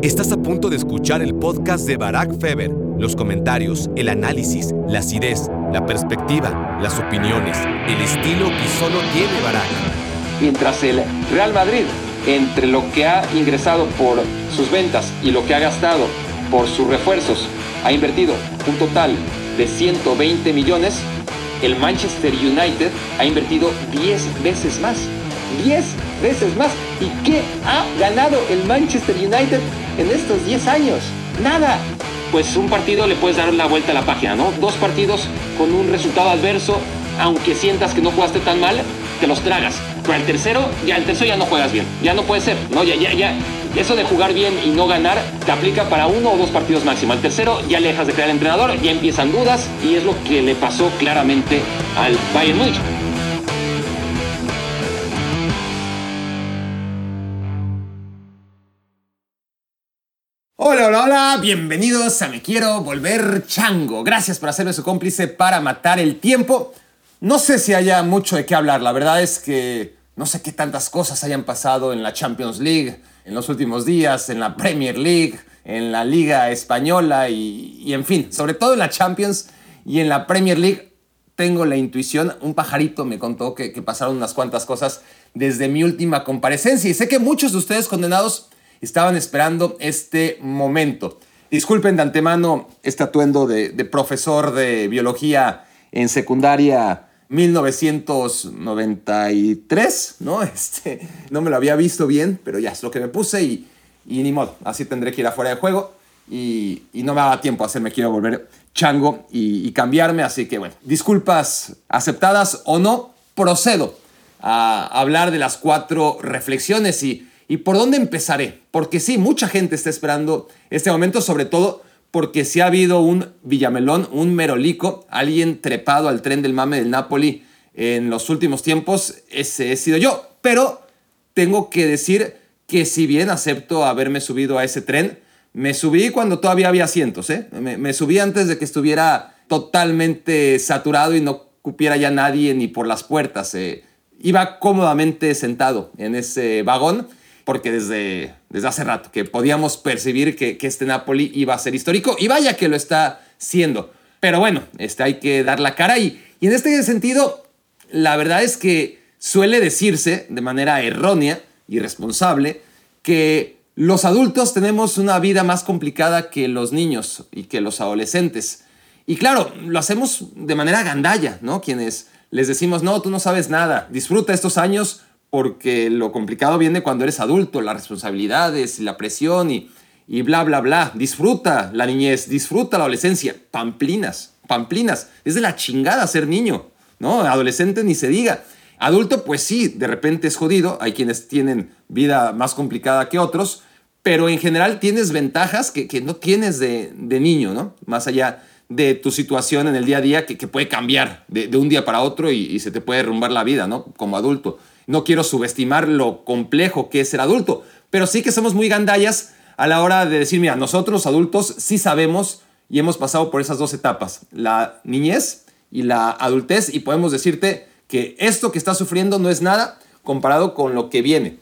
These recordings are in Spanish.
Estás a punto de escuchar el podcast de Barack Feber. Los comentarios, el análisis, la acidez, la perspectiva, las opiniones, el estilo que solo tiene Barack. Mientras el Real Madrid, entre lo que ha ingresado por sus ventas y lo que ha gastado por sus refuerzos, ha invertido un total de 120 millones, el Manchester United ha invertido 10 veces más. 10 veces más. ¿Y qué ha ganado el Manchester United en estos 10 años? Nada. Pues un partido le puedes dar la vuelta a la página, ¿no? Dos partidos con un resultado adverso, aunque sientas que no jugaste tan mal, te los tragas. Pero el tercero, ya el tercero ya no juegas bien. Ya no puede ser, ¿no? Ya, ya, ya. Eso de jugar bien y no ganar te aplica para uno o dos partidos máximo. Al tercero ya le dejas de crear entrenador, ya empiezan dudas y es lo que le pasó claramente al Bayern Munich. Hola, bienvenidos a Me Quiero Volver Chango. Gracias por hacerme su cómplice para matar el tiempo. No sé si haya mucho de qué hablar, la verdad es que no sé qué tantas cosas hayan pasado en la Champions League en los últimos días, en la Premier League, en la Liga Española y, en fin, sobre todo en la Champions y en la Premier League. Tengo la intuición, un pajarito me contó que, que pasaron unas cuantas cosas desde mi última comparecencia y sé que muchos de ustedes condenados estaban esperando este momento. Disculpen de antemano este atuendo de, profesor de biología en secundaria 1993, ¿no? Este, no me lo había visto bien, pero ya es lo que me puse y, y ni modo, así tendré que ir afuera de juego y, no me daba tiempo a hacerme, quiero volver chango y, y cambiarme, así que bueno, disculpas aceptadas o no, procedo a hablar de las cuatro reflexiones y ¿Y por dónde empezaré? Porque sí, mucha gente está esperando este momento, sobre todo porque si ha habido un Villamelón, un Merolico, alguien trepado al tren del mame del Napoli en los últimos tiempos, ese he sido yo. Pero tengo que decir que si bien acepto haberme subido a ese tren, me subí cuando todavía había asientos, ¿eh? me, subí antes de que estuviera totalmente saturado y no cupiera ya nadie ni por las puertas. Eh. Iba cómodamente sentado en ese vagón porque desde, desde hace rato que podíamos percibir que, este Napoli iba a ser histórico y vaya que lo está siendo. Pero bueno, este, hay que dar la cara y, y en este sentido, la verdad es que suele decirse de manera errónea y responsable que los adultos tenemos una vida más complicada que los niños y que los adolescentes. Y claro, lo hacemos de manera gandalla, ¿no? Quienes les decimos, no, tú no sabes nada, disfruta estos años porque lo complicado viene cuando eres adulto, las responsabilidades la presión y, y bla, bla, bla. Disfruta la niñez, disfruta la adolescencia. Pamplinas, pamplinas. Es de la chingada ser niño, ¿no? Adolescente ni se diga. Adulto, pues sí, de repente es jodido. Hay quienes tienen vida más complicada que otros, pero en general tienes ventajas que, no tienes de, niño, ¿no? Más allá de tu situación en el día a día que, puede cambiar de, un día para otro y, y se te puede derrumbar la vida, ¿no? Como adulto. No quiero subestimar lo complejo que es ser adulto, pero sí que somos muy gandallas a la hora de decir, mira, nosotros adultos sí sabemos y hemos pasado por esas dos etapas, la niñez y la adultez, y podemos decirte que esto que estás sufriendo no es nada comparado con lo que viene.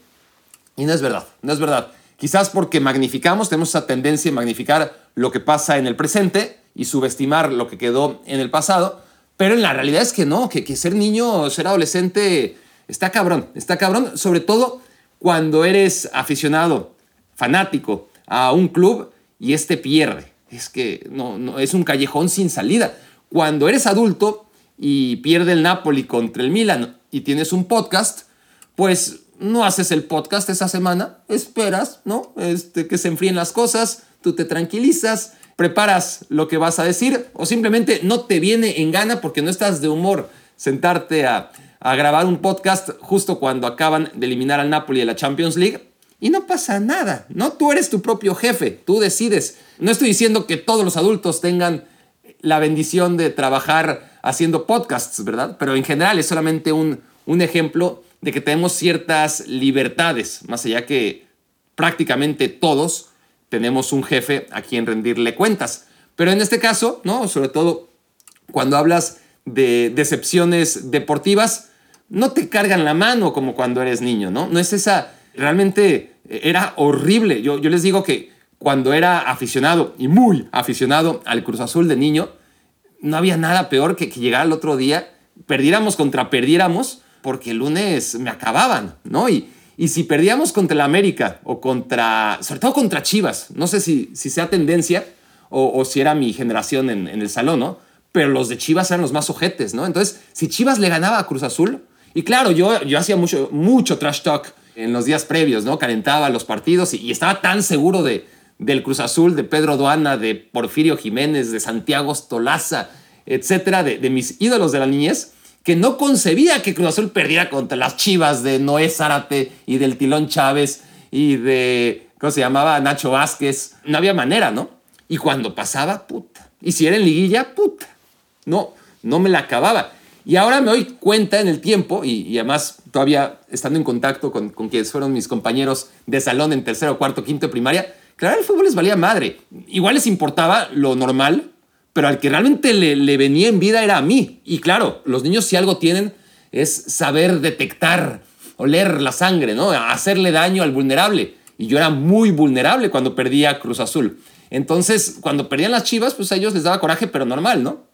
Y no es verdad, no es verdad. Quizás porque magnificamos, tenemos esa tendencia a magnificar lo que pasa en el presente y subestimar lo que quedó en el pasado, pero en la realidad es que no, que, que ser niño, ser adolescente Está cabrón, está cabrón, sobre todo cuando eres aficionado, fanático a un club y este pierde. Es que no, no, es un callejón sin salida. Cuando eres adulto y pierde el Napoli contra el Milan y tienes un podcast, pues no haces el podcast esa semana, esperas, ¿no? Este, que se enfríen las cosas, tú te tranquilizas, preparas lo que vas a decir o simplemente no te viene en gana porque no estás de humor sentarte a a grabar un podcast justo cuando acaban de eliminar al Napoli de la Champions League. Y no pasa nada, ¿no? Tú eres tu propio jefe, tú decides. No estoy diciendo que todos los adultos tengan la bendición de trabajar haciendo podcasts, ¿verdad? Pero en general es solamente un, un ejemplo de que tenemos ciertas libertades, más allá que prácticamente todos tenemos un jefe a quien rendirle cuentas. Pero en este caso, ¿no? Sobre todo cuando hablas de decepciones deportivas, no te cargan la mano como cuando eres niño, ¿no? No es esa, realmente era horrible. Yo, yo les digo que cuando era aficionado y muy aficionado al Cruz Azul de niño, no había nada peor que que llegara el otro día, perdiéramos contra perdiéramos, porque el lunes me acababan, ¿no? Y, y si perdíamos contra el América o contra, sobre todo contra Chivas, no sé si, si sea tendencia o, o si era mi generación en, en el salón, ¿no? Pero los de Chivas eran los más ojetes, ¿no? Entonces, si Chivas le ganaba a Cruz Azul, y claro, yo, yo hacía mucho, mucho trash talk en los días previos, ¿no? Calentaba los partidos y, estaba tan seguro de, del Cruz Azul, de Pedro Duana, de Porfirio Jiménez, de Santiago Stolaza, etcétera, de, de mis ídolos de la niñez, que no concebía que Cruz Azul perdiera contra las Chivas de Noé Zárate y del Tilón Chávez y de, ¿cómo se llamaba? Nacho Vázquez. No había manera, ¿no? Y cuando pasaba, puta. Y si era en liguilla, puta. No, no me la acababa. Y ahora me doy cuenta en el tiempo, y, además todavía estando en contacto con, con quienes fueron mis compañeros de salón en tercero, cuarto, quinto primaria, claro, el fútbol les valía madre. Igual les importaba lo normal, pero al que realmente le, le, venía en vida era a mí. Y claro, los niños si algo tienen es saber detectar, oler la sangre, ¿no? Hacerle daño al vulnerable. Y yo era muy vulnerable cuando perdía Cruz Azul. Entonces, cuando perdían las chivas, pues a ellos les daba coraje, pero normal, ¿no?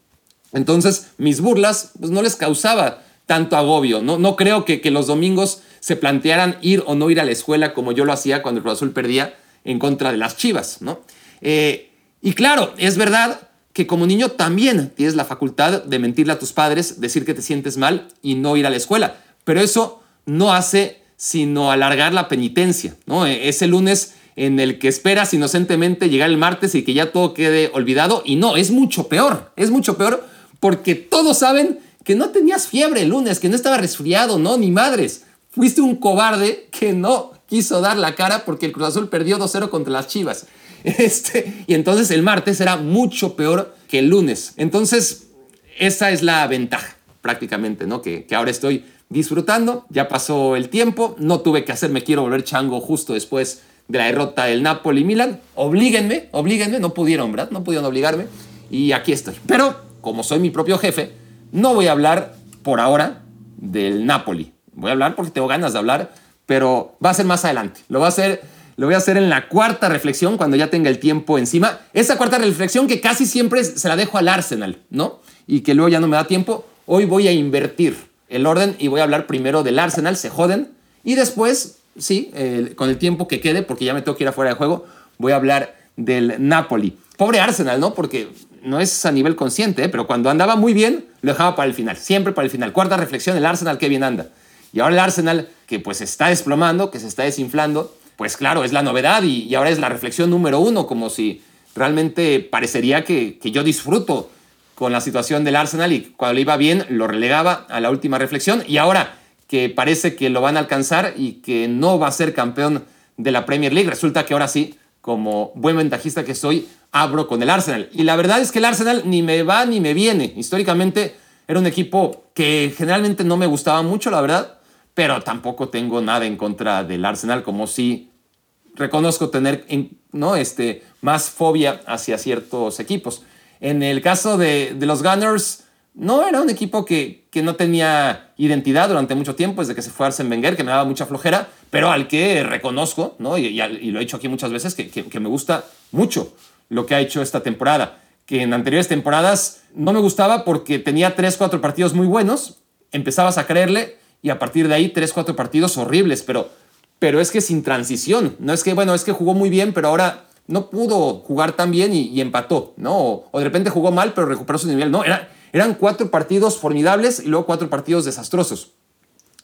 Entonces, mis burlas, pues no les causaba tanto agobio. No, no creo que, que los domingos se plantearan ir o no ir a la escuela como yo lo hacía cuando el Cruz Azul perdía en contra de las chivas, ¿no? Eh, y claro, es verdad que como niño también tienes la facultad de mentirle a tus padres, decir que te sientes mal y no ir a la escuela. Pero eso no hace sino alargar la penitencia, ¿no? E, ese lunes en el que esperas inocentemente llegar el martes y que ya todo quede olvidado. Y no, es mucho peor, es mucho peor porque todos saben que no tenías fiebre el lunes, que no estaba resfriado, no, ni madres. Fuiste un cobarde que no quiso dar la cara porque el Cruz Azul perdió 2-0 contra las Chivas. Este, y entonces el martes era mucho peor que el lunes. Entonces, esa es la ventaja prácticamente, ¿no? Que, que ahora estoy disfrutando, ya pasó el tiempo, no tuve que hacerme quiero volver chango justo después de la derrota del Napoli-Milan. Oblíguenme, oblíguenme, no pudieron, ¿verdad? No pudieron obligarme y aquí estoy. Pero como soy mi propio jefe, no voy a hablar por ahora del Napoli. Voy a hablar porque tengo ganas de hablar, pero va a ser más adelante. Lo a hacer lo voy a hacer en la cuarta reflexión cuando ya tenga el tiempo encima. Esa cuarta reflexión que casi siempre se la dejo al Arsenal, ¿no? Y que luego ya no me da tiempo. Hoy voy a invertir el orden y voy a hablar primero del Arsenal, se joden. Y después, sí, con el tiempo que quede, porque ya me tengo que ir afuera de juego, voy a hablar del Napoli. Pobre Arsenal, ¿no? Porque no es a nivel consciente, ¿eh? pero cuando andaba muy bien, lo dejaba para el final, siempre para el final. Cuarta reflexión, el Arsenal, qué bien anda. Y ahora el Arsenal, que pues está desplomando, que se está desinflando, pues claro, es la novedad y, ahora es la reflexión número uno, como si realmente parecería que, que, yo disfruto con la situación del Arsenal y cuando iba bien lo relegaba a la última reflexión y ahora que parece que lo van a alcanzar y que no va a ser campeón de la Premier League, resulta que ahora sí, como buen ventajista que soy, abro con el Arsenal. Y la verdad es que el Arsenal ni me va ni me viene. Históricamente era un equipo que generalmente no me gustaba mucho, la verdad pero tampoco tengo nada en contra del Arsenal, como si reconozco tener ¿no? este, más fobia hacia ciertos equipos. En el caso de, de los Gunners, no era un equipo que, que, no tenía identidad durante mucho tiempo, desde que se fue Arsene Wenger, que me daba mucha flojera, pero al que reconozco, ¿no? y, y, y lo he dicho aquí muchas veces, que, que, que me gusta mucho lo que ha hecho esta temporada. Que en anteriores temporadas no me gustaba porque tenía 3, 4 partidos muy buenos, empezabas a creerle y a partir de ahí tres, cuatro partidos horribles, pero, pero es que sin transición, no es que, bueno, es que jugó muy bien, pero ahora no pudo jugar tan bien y, empató, ¿no? O, o, de repente jugó mal, pero recuperó su nivel, no, era, eran cuatro partidos formidables y luego cuatro partidos desastrosos.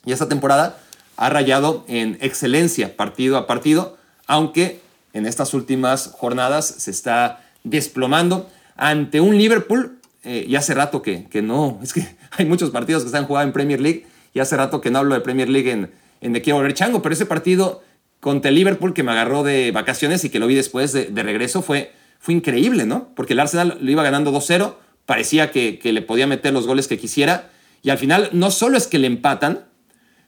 Y esta temporada ha rayado en excelencia partido a partido, aunque en estas últimas jornadas se está desplomando ante un Liverpool, eh, y hace rato que, que no, es que hay muchos partidos que están jugando en Premier League, y hace rato que no hablo de Premier League en, en De Quiero Volver Chango, pero ese partido contra el Liverpool que me agarró de vacaciones y que lo vi después de, de regreso fue, fue increíble, ¿no? Porque el Arsenal lo iba ganando 2-0, parecía que, que, le podía meter los goles que quisiera, y al final no solo es que le empatan,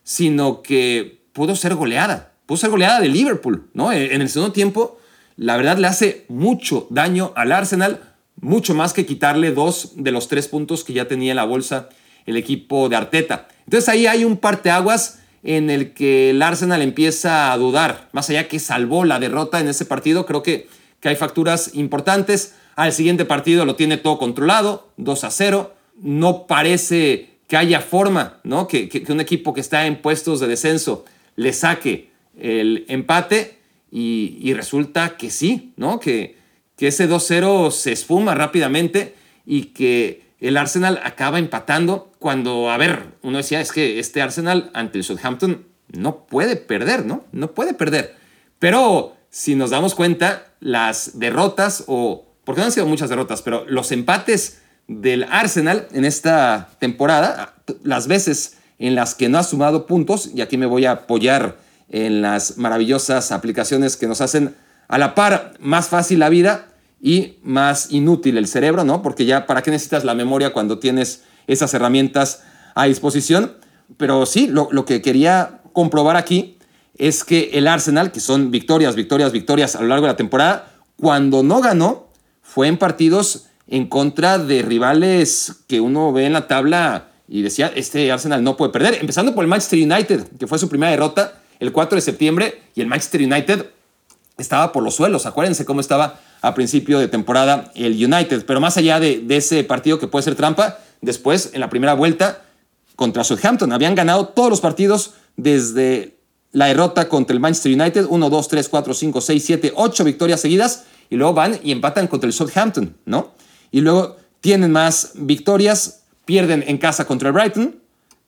sino que pudo ser goleada, pudo ser goleada de Liverpool, ¿no? En el segundo tiempo, la verdad le hace mucho daño al Arsenal, mucho más que quitarle dos de los tres puntos que ya tenía en la bolsa el equipo de Arteta. Entonces ahí hay un parteaguas en el que el Arsenal empieza a dudar, más allá que salvó la derrota en ese partido, creo que, que hay facturas importantes. Al siguiente partido lo tiene todo controlado, 2 a 0. No parece que haya forma, ¿no? Que, que, un equipo que está en puestos de descenso le saque el empate y, resulta que sí, ¿no? Que, que ese 2-0 se espuma rápidamente y que el Arsenal acaba empatando cuando, a ver, uno decía, es que este Arsenal ante el Southampton no puede perder, ¿no? No puede perder. Pero si nos damos cuenta, las derrotas, o porque no han sido muchas derrotas, pero los empates del Arsenal en esta temporada, las veces en las que no ha sumado puntos, y aquí me voy a apoyar en las maravillosas aplicaciones que nos hacen a la par más fácil la vida y más inútil el cerebro, ¿no? Porque ya, ¿para qué necesitas la memoria cuando tienes esas herramientas a disposición? Pero sí, lo, lo que quería comprobar aquí es que el Arsenal, que son victorias, victorias, victorias a lo largo de la temporada, cuando no ganó, fue en partidos en contra de rivales que uno ve en la tabla y decía, este Arsenal no puede perder. Empezando por el Manchester United, que fue su primera derrota el 4 de septiembre, y el Manchester United estaba por los suelos. Acuérdense cómo estaba a principio de temporada el United. Pero más allá de, ese partido que puede ser trampa, después, en la primera vuelta, contra Southampton, habían ganado todos los partidos desde la derrota contra el Manchester United, 1, 2, 3, 4, 5, 6, 7, 8 victorias seguidas, y luego van y empatan contra el Southampton, ¿no? Y luego tienen más victorias, pierden en casa contra el Brighton.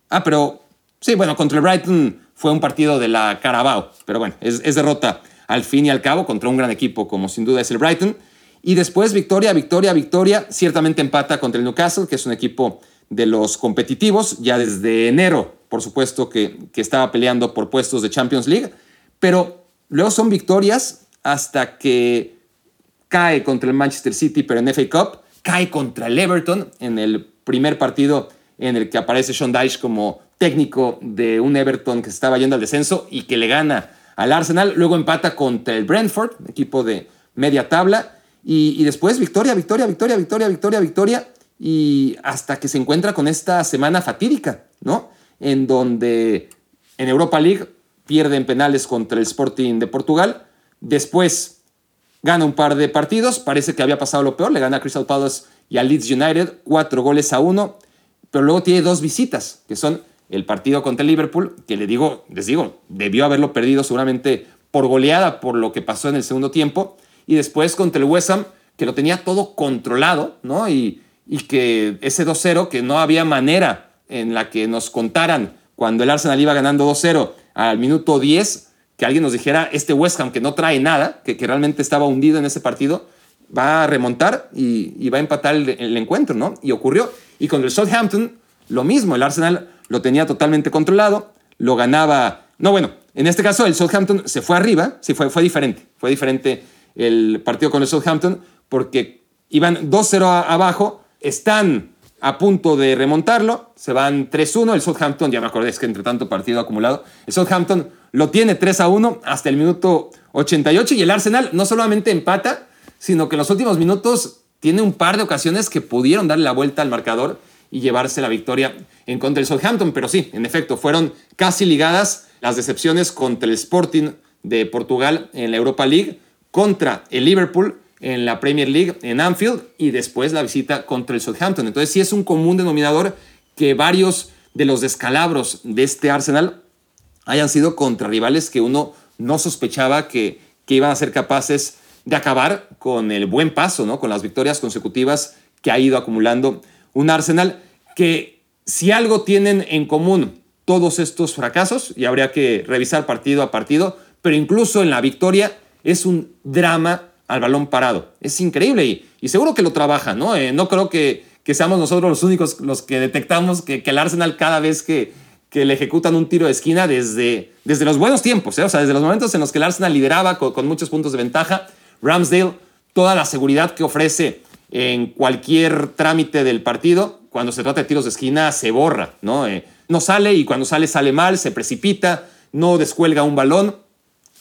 Ah, pero sí, bueno, contra el Brighton fue un partido de la Carabao, pero bueno, es, derrota al fin y al cabo contra un gran equipo como sin duda es el Brighton. Y después victoria, victoria, victoria, ciertamente empata contra el Newcastle, que es un equipo de los competitivos, ya desde enero por supuesto que, estaba peleando por puestos de Champions League, pero luego son victorias hasta que cae contra el Manchester City, pero en FA Cup, cae contra el Everton en el primer partido en el que aparece Sean Dyche como técnico de un Everton que estaba yendo al descenso y que le gana al Arsenal, luego empata contra el Brentford, equipo de media tabla, y, después victoria, victoria, victoria, victoria, victoria, victoria, y hasta que se encuentra con esta semana fatídica, ¿no? en donde en Europa League pierden penales contra el Sporting de Portugal. Después gana un par de partidos, parece que había pasado lo peor, le gana a Crystal Palace y a Leeds United, cuatro goles a uno, pero luego tiene dos visitas, que son el partido contra el Liverpool, que le digo, les digo, debió haberlo perdido seguramente por goleada por lo que pasó en el segundo tiempo, y después contra el West Ham, que lo tenía todo controlado, ¿no? Y, y que ese 2-0, que no había manera en la que nos contaran cuando el Arsenal iba ganando 2-0 al minuto 10, que alguien nos dijera, este West Ham que no trae nada, que, que realmente estaba hundido en ese partido, va a remontar y, va a empatar el, encuentro, ¿no? Y ocurrió. Y con el Southampton, lo mismo, el Arsenal lo tenía totalmente controlado, lo ganaba, no, bueno, en este caso el Southampton se fue arriba, sí, fue, diferente, fue diferente el partido con el Southampton, porque iban 2-0 abajo, están a punto de remontarlo, se van 3-1, el Southampton, ya me acordé, es que entre tanto partido acumulado, el Southampton lo tiene 3-1 hasta el minuto 88 y el Arsenal no solamente empata, sino que en los últimos minutos tiene un par de ocasiones que pudieron darle la vuelta al marcador y llevarse la victoria en contra del Southampton, pero sí, en efecto, fueron casi ligadas las decepciones contra el Sporting de Portugal en la Europa League, contra el Liverpool en la Premier League en Anfield y después la visita contra el Southampton. Entonces sí es un común denominador que varios de los descalabros de este Arsenal hayan sido contra rivales que uno no sospechaba que, que iban a ser capaces de acabar con el buen paso, ¿no? con las victorias consecutivas que ha ido acumulando un Arsenal que si algo tienen en común todos estos fracasos, y habría que revisar partido a partido, pero incluso en la victoria es un drama al balón parado. Es increíble y, seguro que lo trabaja, ¿no? Eh, no creo que, que, seamos nosotros los únicos los que detectamos que, el Arsenal cada vez que, que, le ejecutan un tiro de esquina desde, desde los buenos tiempos, ¿eh? o sea, desde los momentos en los que el Arsenal lideraba con, muchos puntos de ventaja, Ramsdale, toda la seguridad que ofrece en cualquier trámite del partido, cuando se trata de tiros de esquina, se borra, ¿no? Eh, no sale y cuando sale sale mal, se precipita, no descuelga un balón,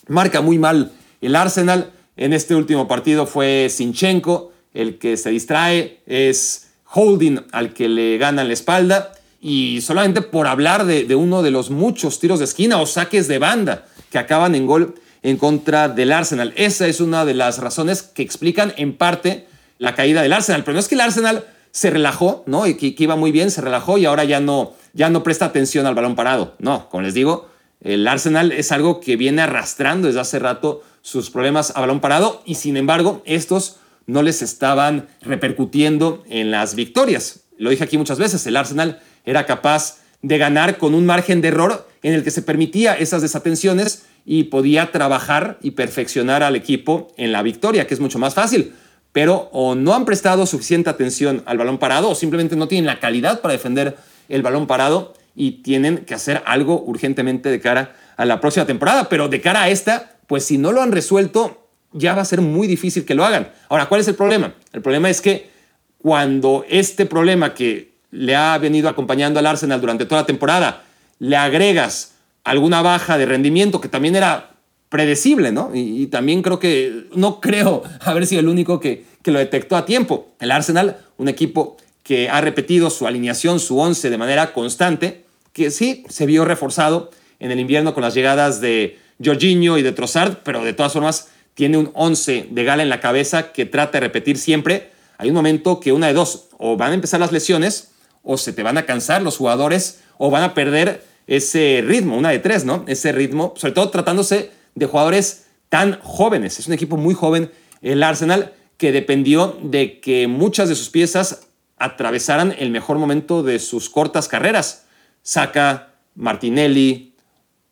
marca muy mal el Arsenal. En este último partido fue Sinchenko el que se distrae, es Holding al que le gana la espalda y solamente por hablar de, uno de los muchos tiros de esquina o saques de banda que acaban en gol en contra del Arsenal. Esa es una de las razones que explican en parte la caída del Arsenal. Pero no es que el Arsenal se relajó, ¿no? Y que, iba muy bien, se relajó y ahora ya no, ya no presta atención al balón parado. No, como les digo, el Arsenal es algo que viene arrastrando desde hace rato sus problemas a balón parado y sin embargo estos no les estaban repercutiendo en las victorias. Lo dije aquí muchas veces, el Arsenal era capaz de ganar con un margen de error en el que se permitía esas desatenciones y podía trabajar y perfeccionar al equipo en la victoria, que es mucho más fácil. Pero o no han prestado suficiente atención al balón parado o simplemente no tienen la calidad para defender el balón parado y tienen que hacer algo urgentemente de cara a la próxima temporada. Pero de cara a esta, pues si no lo han resuelto, ya va a ser muy difícil que lo hagan. Ahora, ¿cuál es el problema? El problema es que cuando este problema que le ha venido acompañando al Arsenal durante toda la temporada, le agregas alguna baja de rendimiento que también era predecible, ¿no? Y, también creo que, no creo haber sido el único que, que lo detectó a tiempo. El Arsenal, un equipo que ha repetido su alineación, su once de manera constante, que sí se vio reforzado en el invierno con las llegadas de Jorginho y de Trossard, pero de todas formas tiene un once de gala en la cabeza que trata de repetir siempre. Hay un momento que una de dos, o van a empezar las lesiones, o se te van a cansar los jugadores, o van a perder ese ritmo, una de tres, ¿no? Ese ritmo, sobre todo tratándose de jugadores tan jóvenes. Es un equipo muy joven, el Arsenal, que dependió de que muchas de sus piezas atravesaran el mejor momento de sus cortas carreras. Saca, Martinelli,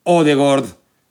Odegaard,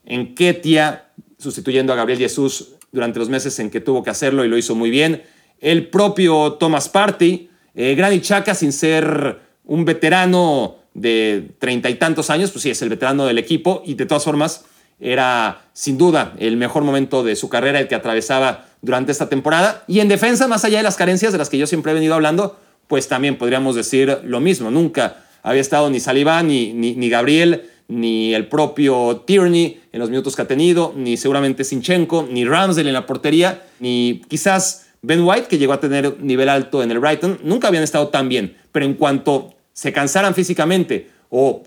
Enketia, sustituyendo a Gabriel Jesús durante los meses en que tuvo que hacerlo y lo hizo muy bien. El propio Thomas Party, eh, Granit Xhaka sin ser un veterano de treinta y tantos años, pues sí, es el veterano del equipo y de todas formas era sin duda el mejor momento de su carrera el que atravesaba durante esta temporada. Y en defensa, más allá de las carencias de las que yo siempre he venido hablando, pues también podríamos decir lo mismo. Nunca había estado ni Saliba, ni, ni, Gabriel, ni el propio Tierney en los minutos que ha tenido, ni seguramente Sinchenko, ni Ramsdale en la portería, ni quizás Ben White, que llegó a tener nivel alto en el Brighton. Nunca habían estado tan bien, pero en cuanto se cansaran físicamente o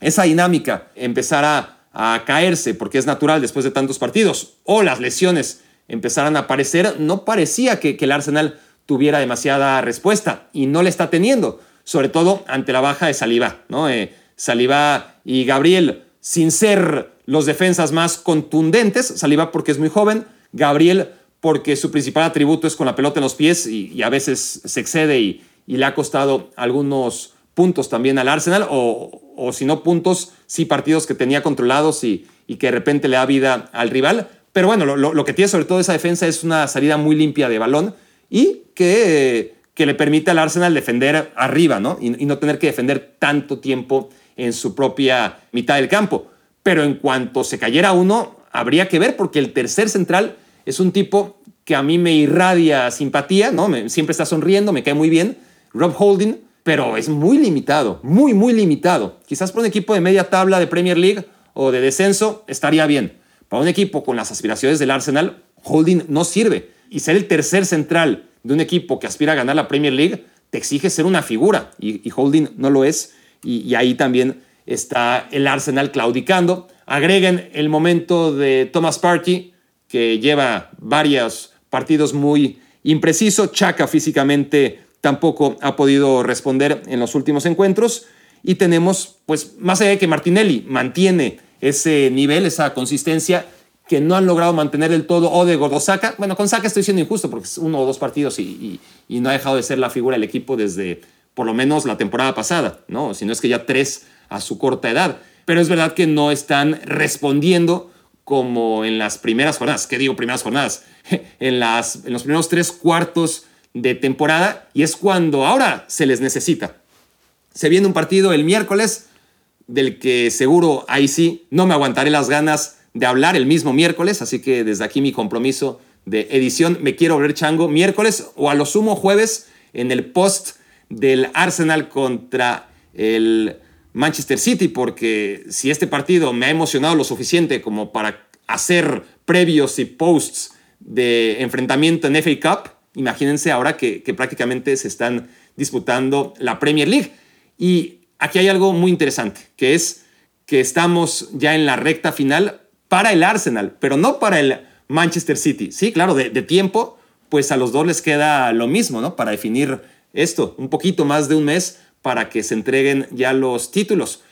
esa dinámica empezara a caerse, porque es natural después de tantos partidos, o las lesiones empezaran a aparecer, no parecía que, el Arsenal tuviera demasiada respuesta y no le está teniendo, sobre todo ante la baja de Saliba. ¿no? Eh, Saliba y Gabriel, sin ser los defensas más contundentes, Saliba porque es muy joven, Gabriel porque su principal atributo es con la pelota en los pies y, a veces se excede y, le ha costado algunos puntos también al Arsenal, o, si no puntos, sí partidos que tenía controlados y, que de repente le da vida al rival. Pero bueno, lo, lo, que tiene sobre todo esa defensa es una salida muy limpia de balón y que, que le permite al Arsenal defender arriba, ¿no? Y, no tener que defender tanto tiempo en su propia mitad del campo. Pero en cuanto se cayera uno, habría que ver, porque el tercer central es un tipo que a mí me irradia simpatía, ¿no? siempre está sonriendo, me cae muy bien, Rob Holding, pero es muy limitado, muy, muy limitado. Quizás para un equipo de media tabla de Premier League o de descenso estaría bien. Para un equipo con las aspiraciones del Arsenal, Holding no sirve y ser el tercer central de un equipo que aspira a ganar la Premier League te exige ser una figura y, Holding no lo es y, ahí también está el Arsenal claudicando. Agreguen el momento de Thomas Partey que lleva varios partidos muy impreciso. Chaka físicamente tampoco ha podido responder en los últimos encuentros. Y tenemos, pues, más allá de que Martinelli mantiene ese nivel, esa consistencia, que no han logrado mantener el todo o de Gordosaka. Bueno, con Saka estoy siendo injusto porque es uno o dos partidos y, no ha dejado de ser la figura del equipo desde por lo menos la temporada pasada, ¿no? Si no es que ya tres a su corta edad. Pero es verdad que no están respondiendo como en las primeras jornadas. ¿Qué digo primeras jornadas? en, las, en los primeros tres cuartos de temporada y es cuando ahora se les necesita. Se viene un partido el miércoles del que seguro ahí sí no me aguantaré las ganas de hablar el mismo miércoles, así que desde aquí mi compromiso de edición, me quiero ver chango miércoles o a lo sumo jueves en el post del Arsenal contra el Manchester City, porque si este partido me ha emocionado lo suficiente como para hacer previos y posts de enfrentamiento en FA Cup, imagínense ahora que, prácticamente se están disputando la Premier League. Y aquí hay algo muy interesante, que es que estamos ya en la recta final para el Arsenal, pero no para el Manchester City. Sí, claro, de, tiempo, pues a los dos les queda lo mismo, ¿no? Para definir esto, un poquito más de un mes para que se entreguen ya los títulos.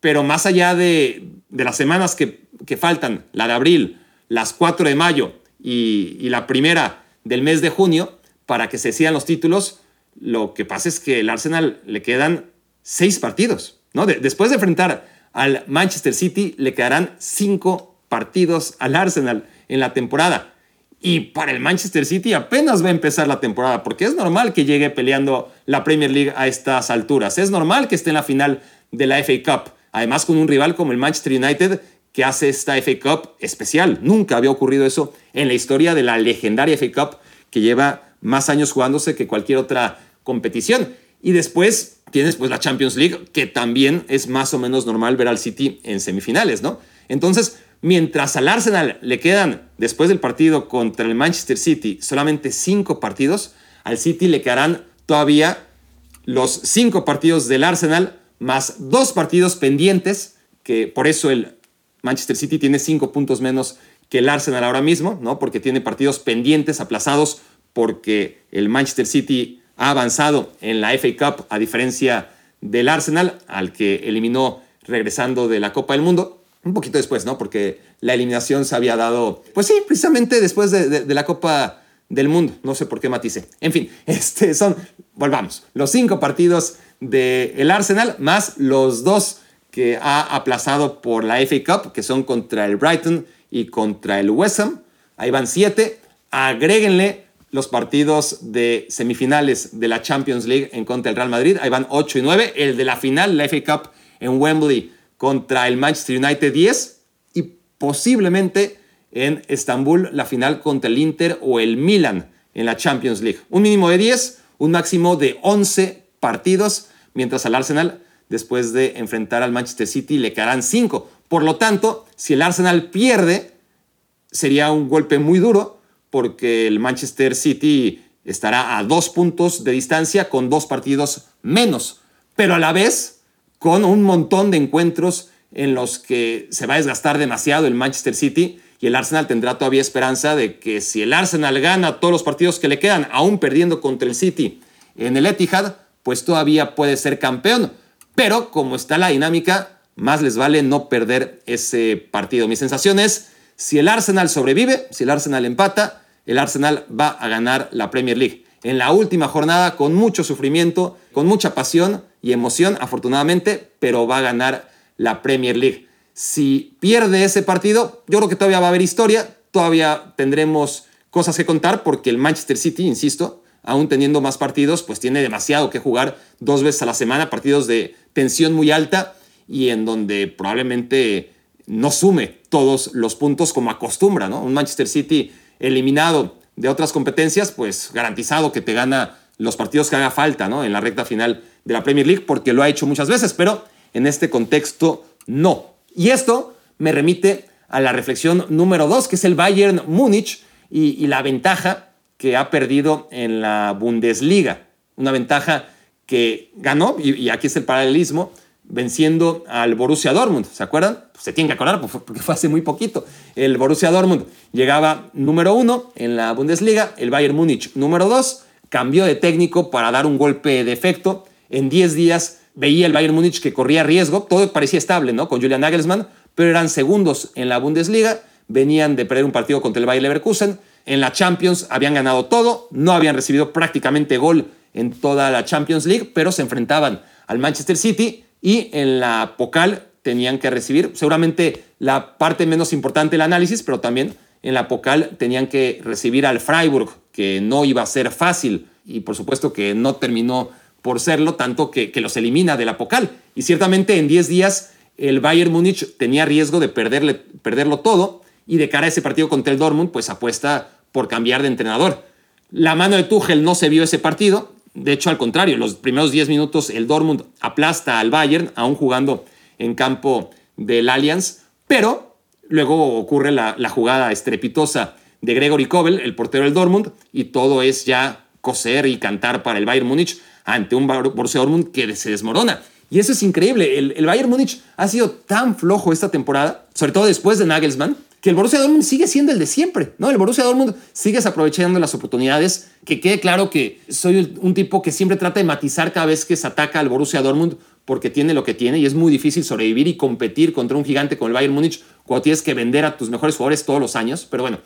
Pero más allá de, las semanas que, faltan, la de abril, las 4 de mayo y, la primera del mes de junio, para que se decidan los títulos, lo que pasa es que el Arsenal le quedan seis partidos. ¿no? De, después de enfrentar al Manchester City, le quedarán cinco partidos al Arsenal en la temporada. Y para el Manchester City apenas va a empezar la temporada, porque es normal que llegue peleando la Premier League a estas alturas. Es normal que esté en la final de la FA Cup. Además, con un rival como el Manchester United, que hace esta FA Cup especial. Nunca había ocurrido eso en la historia de la legendaria FA Cup, que lleva más años jugándose que cualquier otra competición. Y después tienes pues la Champions League, que también es más o menos normal ver al City en semifinales, ¿no? Entonces, Mientras al Arsenal le quedan, después del partido contra el Manchester City, solamente cinco partidos, al City le quedarán todavía los cinco partidos del Arsenal, más dos partidos pendientes, que por eso el Manchester City tiene cinco puntos menos que el Arsenal ahora mismo, ¿no? Porque tiene partidos pendientes, aplazados, porque el Manchester City ha avanzado en la FA Cup, a diferencia del Arsenal, al que eliminó regresando de la Copa del Mundo un poquito después, ¿no? Porque la eliminación se había dado, pues sí, precisamente después de, la Copa del Mundo. No sé por qué matice. En fin, este son, volvamos, los cinco partidos del Arsenal más los dos que ha aplazado por la FA Cup, que son contra el Brighton y contra el West Ham. Ahí van siete. Agréguenle los partidos de semifinales de la Champions League en contra del Real Madrid. Ahí van ocho y nueve. El de la final, la FA Cup en Wembley contra el Manchester United 10 y posiblemente en Estambul la final contra el Inter o el Milan en la Champions League. Un mínimo de 10, un máximo de 11 partidos, mientras al Arsenal, después de enfrentar al Manchester City, le quedarán 5. Por lo tanto, si el Arsenal pierde, sería un golpe muy duro porque el Manchester City estará a dos puntos de distancia con dos partidos menos. Pero a la vez, con un montón de encuentros en los que se va a desgastar demasiado el Manchester City y el Arsenal tendrá todavía esperanza de que si el Arsenal gana todos los partidos que le quedan, aún perdiendo contra el City en el Etihad, pues todavía puede ser campeón. Pero como está la dinámica, más les vale no perder ese partido. Mi sensación es, si el Arsenal sobrevive, si el Arsenal empata, el Arsenal va a ganar la Premier League. En la última jornada, con mucho sufrimiento, con mucha pasión, y emoción, afortunadamente, pero va a ganar la Premier League. Si pierde ese partido, yo creo que todavía va a haber historia, todavía tendremos cosas que contar porque el Manchester City, insisto, aún teniendo más partidos, pues tiene demasiado que jugar dos veces a la semana, partidos de tensión muy alta y en donde probablemente no sume todos los puntos como acostumbra, ¿no? Un Manchester City eliminado de otras competencias, pues garantizado que te gana los partidos que haga falta, ¿no? En la recta final de la Premier League porque lo ha hecho muchas veces, pero en este contexto no. Y esto me remite a la reflexión número dos, que es el Bayern Múnich y, la ventaja que ha perdido en la Bundesliga. Una ventaja que ganó, y, aquí es el paralelismo, venciendo al Borussia Dortmund. ¿Se acuerdan? Pues se tienen que acordar porque fue hace muy poquito. El Borussia Dortmund llegaba número uno en la Bundesliga, el Bayern Múnich número dos, cambió de técnico para dar un golpe de efecto en 10 días veía el Bayern Múnich que corría riesgo, todo parecía estable, ¿no? Con Julian Nagelsmann, pero eran segundos en la Bundesliga, venían de perder un partido contra el Bayern Leverkusen, en la Champions habían ganado todo, no habían recibido prácticamente gol en toda la Champions League, pero se enfrentaban al Manchester City y en la Pokal tenían que recibir seguramente la parte menos importante del análisis, pero también en la Pokal tenían que recibir al Freiburg, que no iba a ser fácil y por supuesto que no terminó por serlo, tanto que, los elimina de la Pocal. Y ciertamente en 10 días el Bayern Múnich tenía riesgo de perderle, perderlo todo y de cara a ese partido contra el Dortmund, pues apuesta por cambiar de entrenador. La mano de Tuchel no se vio ese partido, de hecho al contrario, los primeros 10 minutos el Dortmund aplasta al Bayern, aún jugando en campo del Allianz, pero luego ocurre la, jugada estrepitosa de Gregory Kobel, el portero del Dortmund, y todo es ya coser y cantar para el Bayern Múnich ante un Borussia Dortmund que se desmorona. Y eso es increíble. El, Bayern Múnich ha sido tan flojo esta temporada, sobre todo después de Nagelsmann, que el Borussia Dortmund sigue siendo el de siempre, ¿no? El Borussia Dortmund sigue aprovechando las oportunidades, que quede claro que soy un tipo que siempre trata de matizar cada vez que se ataca al Borussia Dortmund porque tiene lo que tiene y es muy difícil sobrevivir y competir contra un gigante como el Bayern Múnich cuando tienes que vender a tus mejores jugadores todos los años, pero bueno,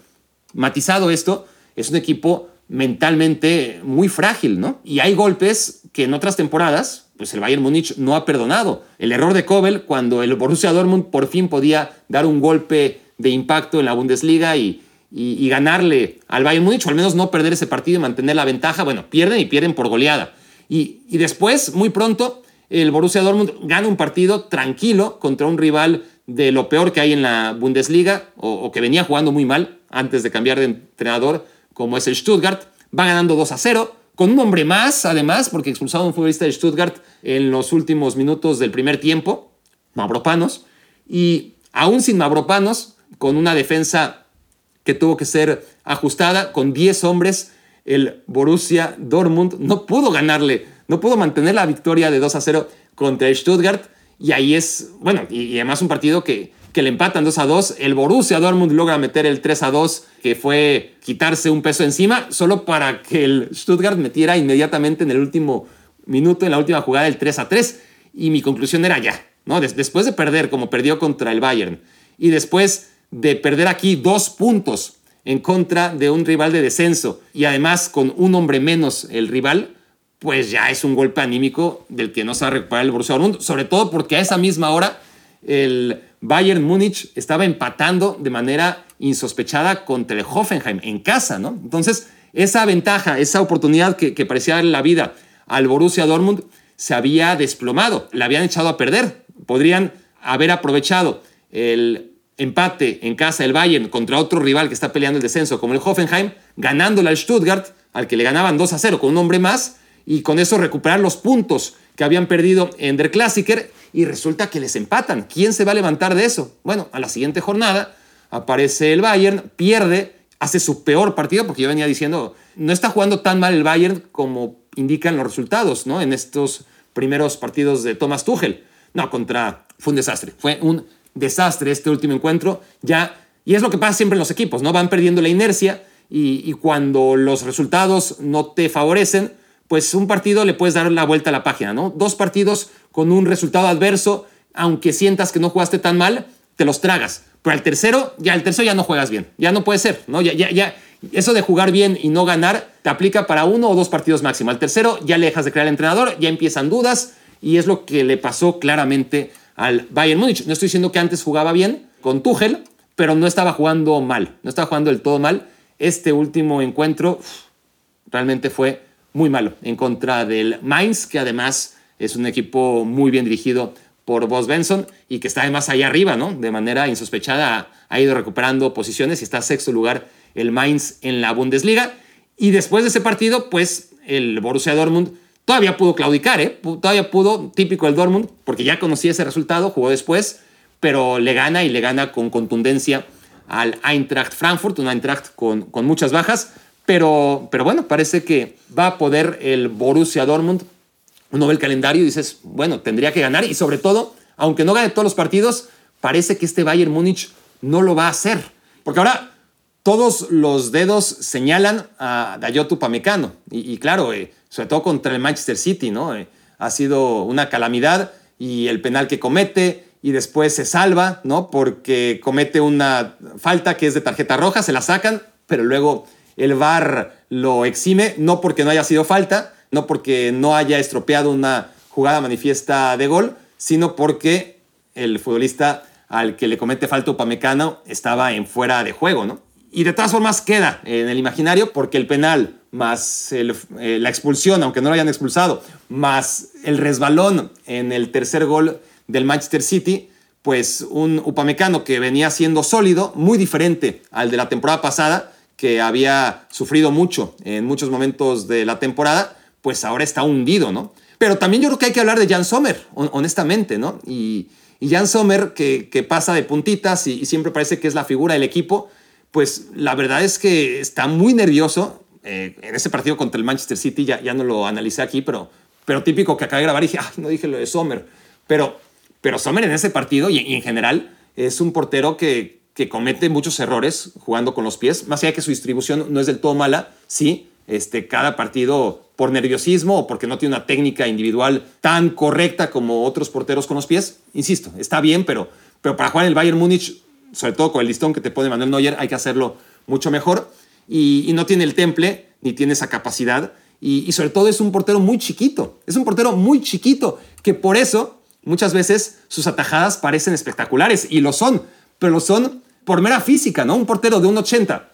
matizado esto, es un equipo mentalmente muy frágil, ¿no? Y hay golpes que en otras temporadas, pues el Bayern Múnich no ha perdonado. El error de Kobel cuando el Borussia Dortmund por fin podía dar un golpe de impacto en la Bundesliga y, y, ganarle al Bayern Múnich, o al menos no perder ese partido y mantener la ventaja. Bueno, pierden y pierden por goleada. Y, y después, muy pronto, el Borussia Dortmund gana un partido tranquilo contra un rival de lo peor que hay en la Bundesliga, o, que venía jugando muy mal antes de cambiar de entrenador, como es el Stuttgart. Va ganando 2 a 0 con un hombre más, además, porque expulsado a un futbolista de Stuttgart en los últimos minutos del primer tiempo, Mavropanos, y aún sin Mavropanos, con una defensa que tuvo que ser ajustada con 10 hombres, el Borussia Dortmund no pudo ganarle, no pudo mantener la victoria de 2 a 0 contra Stuttgart. Y ahí es, bueno, y, además un partido que, que le empatan 2 a 2. El Borussia Dortmund logra meter el 3 a 2, que fue quitarse un peso encima, solo para que el Stuttgart metiera inmediatamente en el último minuto, en la última jugada, el 3 a 3. Y mi conclusión era ya, ¿no? después de perder como perdió contra el Bayern, y después de perder aquí dos puntos en contra de un rival de descenso y además con un hombre menos el rival, pues ya es un golpe anímico del que no se va a recuperar el Borussia Dortmund, sobre todo porque a esa misma hora el Bayern Múnich estaba empatando de manera insospechada contra el Hoffenheim en casa, ¿no? Entonces, esa ventaja, esa oportunidad que, parecía darle la vida al Borussia Dortmund se había desplomado, la habían echado a perder. Podrían haber aprovechado el empate en casa del Bayern contra otro rival que está peleando el descenso como el Hoffenheim, ganándole al Stuttgart, al que le ganaban 2 a 0 con un hombre más, y con eso recuperar los puntos que habían perdido en Der Klassiker, y resulta que les empatan. ¿Quién se va a levantar de eso? Bueno, a la siguiente jornada aparece el Bayern, pierde, hace su peor partido, porque yo venía diciendo, no está jugando tan mal el Bayern como indican los resultados, ¿no? En estos primeros partidos de Thomas Tuchel. No, contra... Fue un desastre. Fue un desastre este último encuentro. Ya, y es lo que pasa siempre en los equipos, ¿no? Van perdiendo la inercia y, cuando los resultados no te favorecen, pues un partido le puedes dar la vuelta a la página, ¿no? Dos partidos con un resultado adverso, aunque sientas que no jugaste tan mal, te los tragas. Pero al tercero, ya el tercero ya no juegas bien. Ya no puede ser, ¿no? Ya, ya, ya. Eso de jugar bien y no ganar te aplica para uno o dos partidos máximo. Al tercero ya le dejas de crear al entrenador, ya empiezan dudas y es lo que le pasó claramente al Bayern Múnich. No estoy diciendo que antes jugaba bien con Tuchel, pero no estaba jugando mal, no estaba jugando del todo mal. Este último encuentro realmente fue muy malo en contra del Mainz, que además es un equipo muy bien dirigido por Boss Benson y que está además ahí arriba, ¿no? De manera insospechada ha ido recuperando posiciones y está sexto lugar el Mainz en la Bundesliga. Y después de ese partido, pues el Borussia Dortmund Todavía pudo claudicar, ¿eh? Todavía pudo, típico del Dortmund, porque ya conocía ese resultado, jugó después, pero le gana y le gana con contundencia al Eintracht Frankfurt, un Eintracht con, con muchas bajas, pero, pero bueno, parece que va a poder el Borussia Dortmund. Uno ve el calendario y dices, bueno, tendría que ganar y sobre todo, aunque no gane todos los partidos, parece que este Bayern Múnich no lo va a hacer. Porque ahora todos los dedos señalan a Dayotu Pamecano. Y, y claro, eh, sobre todo contra el Manchester City, ¿no? Eh, ha sido una calamidad y el penal que comete y después se salva, ¿no? Porque comete una falta que es de tarjeta roja, se la sacan, pero luego el VAR lo exime, no porque no haya sido falta, no porque no haya estropeado una jugada manifiesta de gol, sino porque el futbolista al que le comete falta Upamecano estaba en fuera de juego, ¿no? Y de todas formas queda en el imaginario porque el penal más eh, la expulsión, aunque no lo hayan expulsado, más el resbalón en el tercer gol del Manchester City, pues un Upamecano que venía siendo sólido, muy diferente al de la temporada pasada, que había sufrido mucho en muchos momentos de la temporada, pues ahora está hundido, ¿no? Pero también yo creo que hay que hablar de Jan Sommer, honestamente, ¿no? Y, Jan Sommer, que, que, pasa de puntitas y siempre parece que es la figura del equipo, pues la verdad es que está muy nervioso. Eh, en ese partido contra el Manchester City, ya, ya no lo analicé aquí, pero, pero típico que acabé de grabar y dije, ay, no dije lo de Sommer. Pero, pero Sommer en ese partido y, en general es un portero que, que comete muchos errores jugando con los pies, más allá que su distribución no es del todo mala, sí, este, cada partido por nerviosismo o porque no tiene una técnica individual tan correcta como otros porteros con los pies, insisto, está bien, pero, pero para jugar en el Bayern Múnich, sobre todo con el listón que te pone Manuel Neuer, hay que hacerlo mucho mejor y, no tiene el temple ni tiene esa capacidad y, sobre todo es un portero muy chiquito, es un portero muy chiquito que por eso muchas veces sus atajadas parecen espectaculares y lo son, pero lo son por mera física, ¿no? Un portero de un 80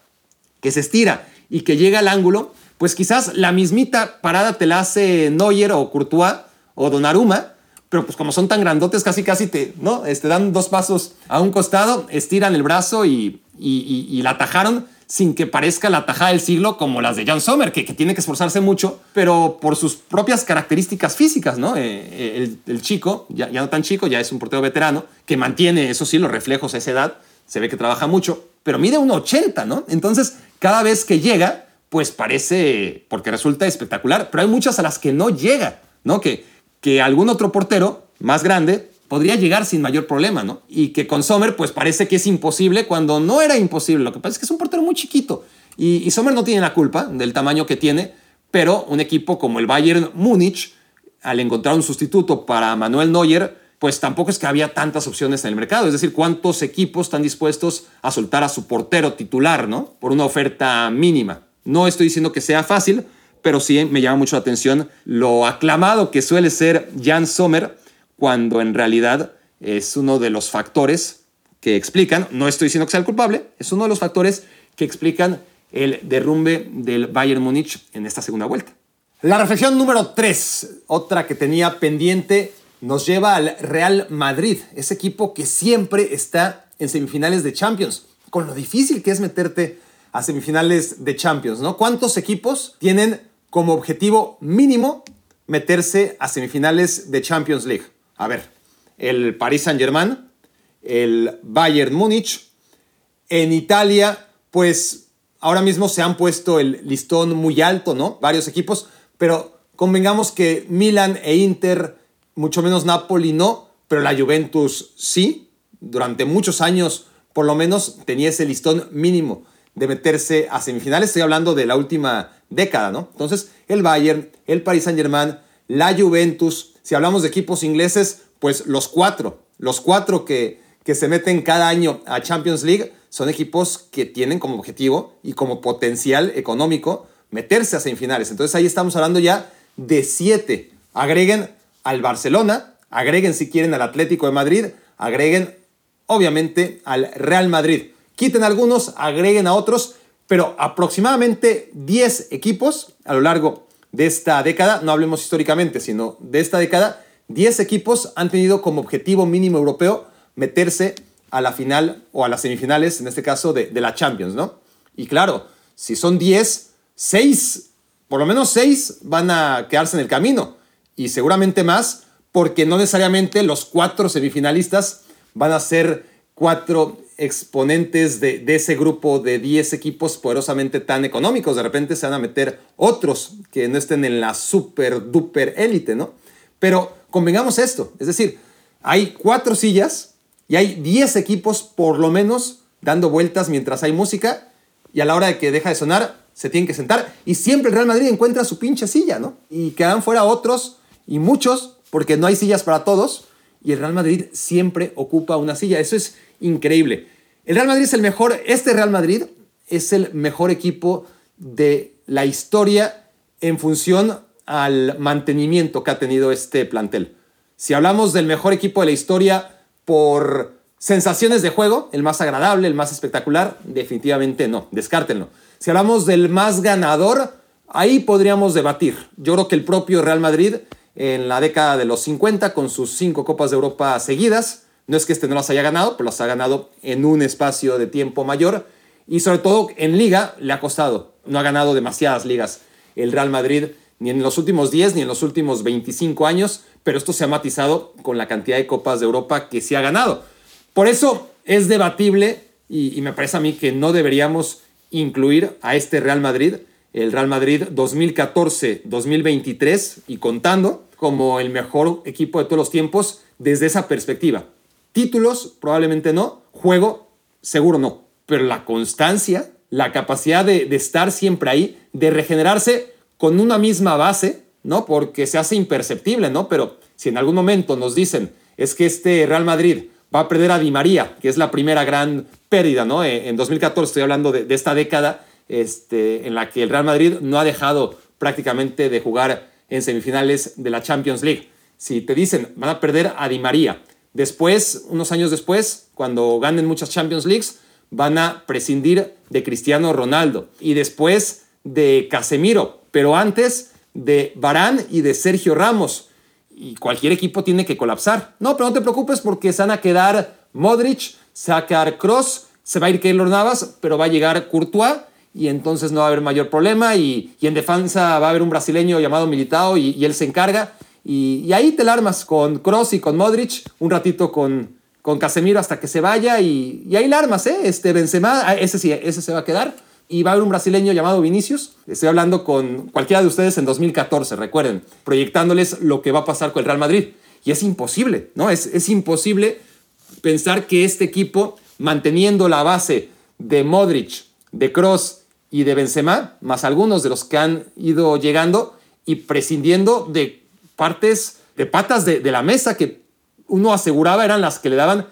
que se estira y que llega al ángulo, pues quizás la mismita parada te la hace Neuer o Courtois o Donnarumma, pero pues como son tan grandotes, casi casi te, ¿no? Este, dan dos pasos a un costado, estiran el brazo y, la atajaron sin que parezca la tajada del siglo como las de Jan Sommer, que, tiene que esforzarse mucho, pero por sus propias características físicas, ¿no? Eh, eh, el, chico, ya, no tan chico, ya es un portero veterano, que mantiene, eso sí, los reflejos a esa edad, se ve que trabaja mucho, pero mide un 80, ¿no? Entonces, cada vez que llega, pues parece, porque resulta espectacular, pero hay muchas a las que no llega, ¿no? Que, que algún otro portero más grande podría llegar sin mayor problema, ¿no? Y que con Sommer, pues parece que es imposible cuando no era imposible. Lo que pasa es que es un portero muy chiquito y, y Sommer no tiene la culpa del tamaño que tiene, pero un equipo como el Bayern Múnich, al encontrar un sustituto para Manuel Neuer, pues tampoco es que había tantas opciones en el mercado. Es decir, ¿cuántos equipos están dispuestos a soltar a su portero titular, ¿no? Por una oferta mínima. No estoy diciendo que sea fácil, pero sí me llama mucho la atención lo aclamado que suele ser Jan Sommer cuando en realidad es uno de los factores que explican, no estoy diciendo que sea el culpable, es uno de los factores que explican el derrumbe del Bayern Múnich en esta segunda vuelta. La reflexión número 3, otra que tenía pendiente nos lleva al Real Madrid, ese equipo que siempre está en semifinales de Champions, con lo difícil que es meterte a semifinales de Champions, ¿no? ¿Cuántos equipos tienen como objetivo mínimo meterse a semifinales de Champions League? A ver, el Paris Saint-Germain, el Bayern Múnich, en Italia, pues ahora mismo se han puesto el listón muy alto, ¿no? Varios equipos, pero convengamos que Milan e Inter mucho menos Napoli no, pero la Juventus sí. Durante muchos años, por lo menos, tenía ese listón mínimo de meterse a semifinales. Estoy hablando de la última década, ¿no? Entonces, el Bayern, el Paris Saint-Germain, la Juventus. Si hablamos de equipos ingleses, pues los cuatro, los cuatro que, que se meten cada año a Champions League son equipos que tienen como objetivo y como potencial económico meterse a semifinales. Entonces ahí estamos hablando ya de siete. Agreguen al Barcelona, agreguen si quieren al Atlético de Madrid, agreguen obviamente al Real Madrid. Quiten algunos, agreguen a otros, pero aproximadamente 10 equipos a lo largo de esta década, no hablemos históricamente, sino de esta década, 10 equipos han tenido como objetivo mínimo europeo meterse a la final o a las semifinales, en este caso de, de la Champions, ¿no? Y claro, si son 10, 6, por lo menos 6 van a quedarse en el camino y seguramente más, porque no necesariamente los cuatro semifinalistas van a ser cuatro exponentes de, ese grupo de 10 equipos poderosamente tan económicos. De repente se van a meter otros que no estén en la super duper élite, ¿no? Pero convengamos esto, es decir, hay cuatro sillas y hay 10 equipos por lo menos dando vueltas mientras hay música y a la hora de que deja de sonar se tienen que sentar y siempre el Real Madrid encuentra su pinche silla, ¿no? Y quedan fuera otros y muchos, porque no hay sillas para todos, y el Real Madrid siempre ocupa una silla. Eso es increíble. El Real Madrid es el mejor, este Real Madrid es el mejor equipo de la historia en función al mantenimiento que ha tenido este plantel. Si hablamos del mejor equipo de la historia por sensaciones de juego, el más agradable, el más espectacular, definitivamente no, descártenlo. Si hablamos del más ganador, ahí podríamos debatir. Yo creo que el propio Real Madrid en la década de los 50 con sus cinco Copas de Europa seguidas. No es que este no las haya ganado, pero las ha ganado en un espacio de tiempo mayor. Y sobre todo en liga le ha costado. No ha ganado demasiadas ligas el Real Madrid, ni en los últimos 10 ni en los últimos 25 años, pero esto se ha matizado con la cantidad de Copas de Europa que se ha ganado. Por eso es debatible y, y me parece a mí que no deberíamos incluir a este Real Madrid el Real Madrid 2014-2023 y contando como el mejor equipo de todos los tiempos desde esa perspectiva. Títulos, probablemente no. Juego, seguro no, pero la constancia, la capacidad de, estar siempre ahí, de regenerarse con una misma base, ¿no? Porque se hace imperceptible, ¿no? Pero si en algún momento nos dicen, es que este Real Madrid va a perder a Di María, que es la primera gran pérdida, ¿no? Eh, en 2014 estoy hablando de, de esta década este, en la que el Real Madrid no ha dejado prácticamente de jugar en semifinales de la Champions League. Si te dicen, van a perder a Di María, después, unos años después, cuando ganen muchas Champions Leagues, van a prescindir de Cristiano Ronaldo y después de Casemiro, pero antes de Barán y de Sergio Ramos. Y cualquier equipo tiene que colapsar. No, pero no te preocupes porque se van a quedar Modric, se va a quedar Cross, se va a ir Keylor Navas, pero va a llegar Courtois y entonces no va a haber mayor problema y, en defensa va a haber un brasileño llamado Militao y, él se encarga y, ahí te la armas con Cross y con Modric, un ratito con, con Casemiro hasta que se vaya y, ahí la armas, ¿eh? Este Benzema, ah, ese sí, ese se va a quedar y va a haber un brasileño llamado Vinicius. Estoy hablando con cualquiera de ustedes en 2014, recuerden, proyectándoles lo que va a pasar con el Real Madrid. Y es imposible, ¿no? Es, es imposible pensar que este equipo, manteniendo la base de Modric, de Cross y de Benzema, más algunos de los que han ido llegando y prescindiendo de partes, de patas de, la mesa que uno aseguraba eran las que le daban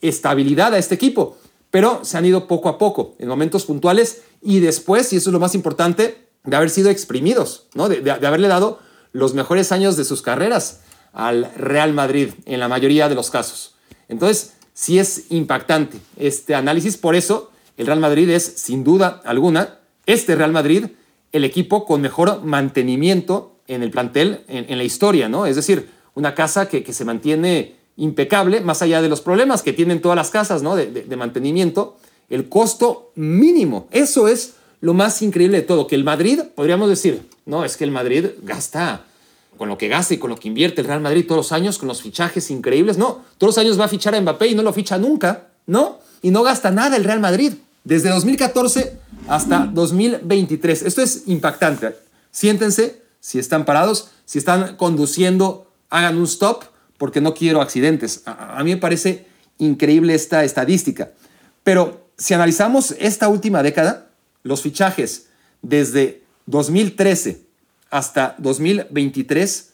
estabilidad a este equipo. Pero se han ido poco a poco, en momentos puntuales y después, y eso es lo más importante, de haber sido exprimidos, ¿no? de, de haberle dado los mejores años de sus carreras al Real Madrid en la mayoría de los casos. Entonces, sí es impactante este análisis, por eso el Real Madrid es, sin duda alguna, este Real Madrid, el equipo con mejor mantenimiento en el plantel en, la historia, ¿no? Es decir, una casa que, se mantiene impecable, más allá de los problemas que tienen todas las casas, ¿no? De, mantenimiento, el costo mínimo. Eso es lo más increíble de todo, que el Madrid, podríamos decir, no, es que el Madrid gasta con lo que gasta y con lo que invierte el Real Madrid todos los años, con los fichajes increíbles, no, todos los años va a fichar a Mbappé y no lo ficha nunca, ¿no? Y no gasta nada el Real Madrid. Desde 2014 hasta 2023. Esto es impactante. Siéntense, si están parados, si están conduciendo, hagan un stop, porque no quiero accidentes. A, mí me parece increíble esta estadística. Pero si analizamos esta última década, los fichajes desde 2013 hasta 2023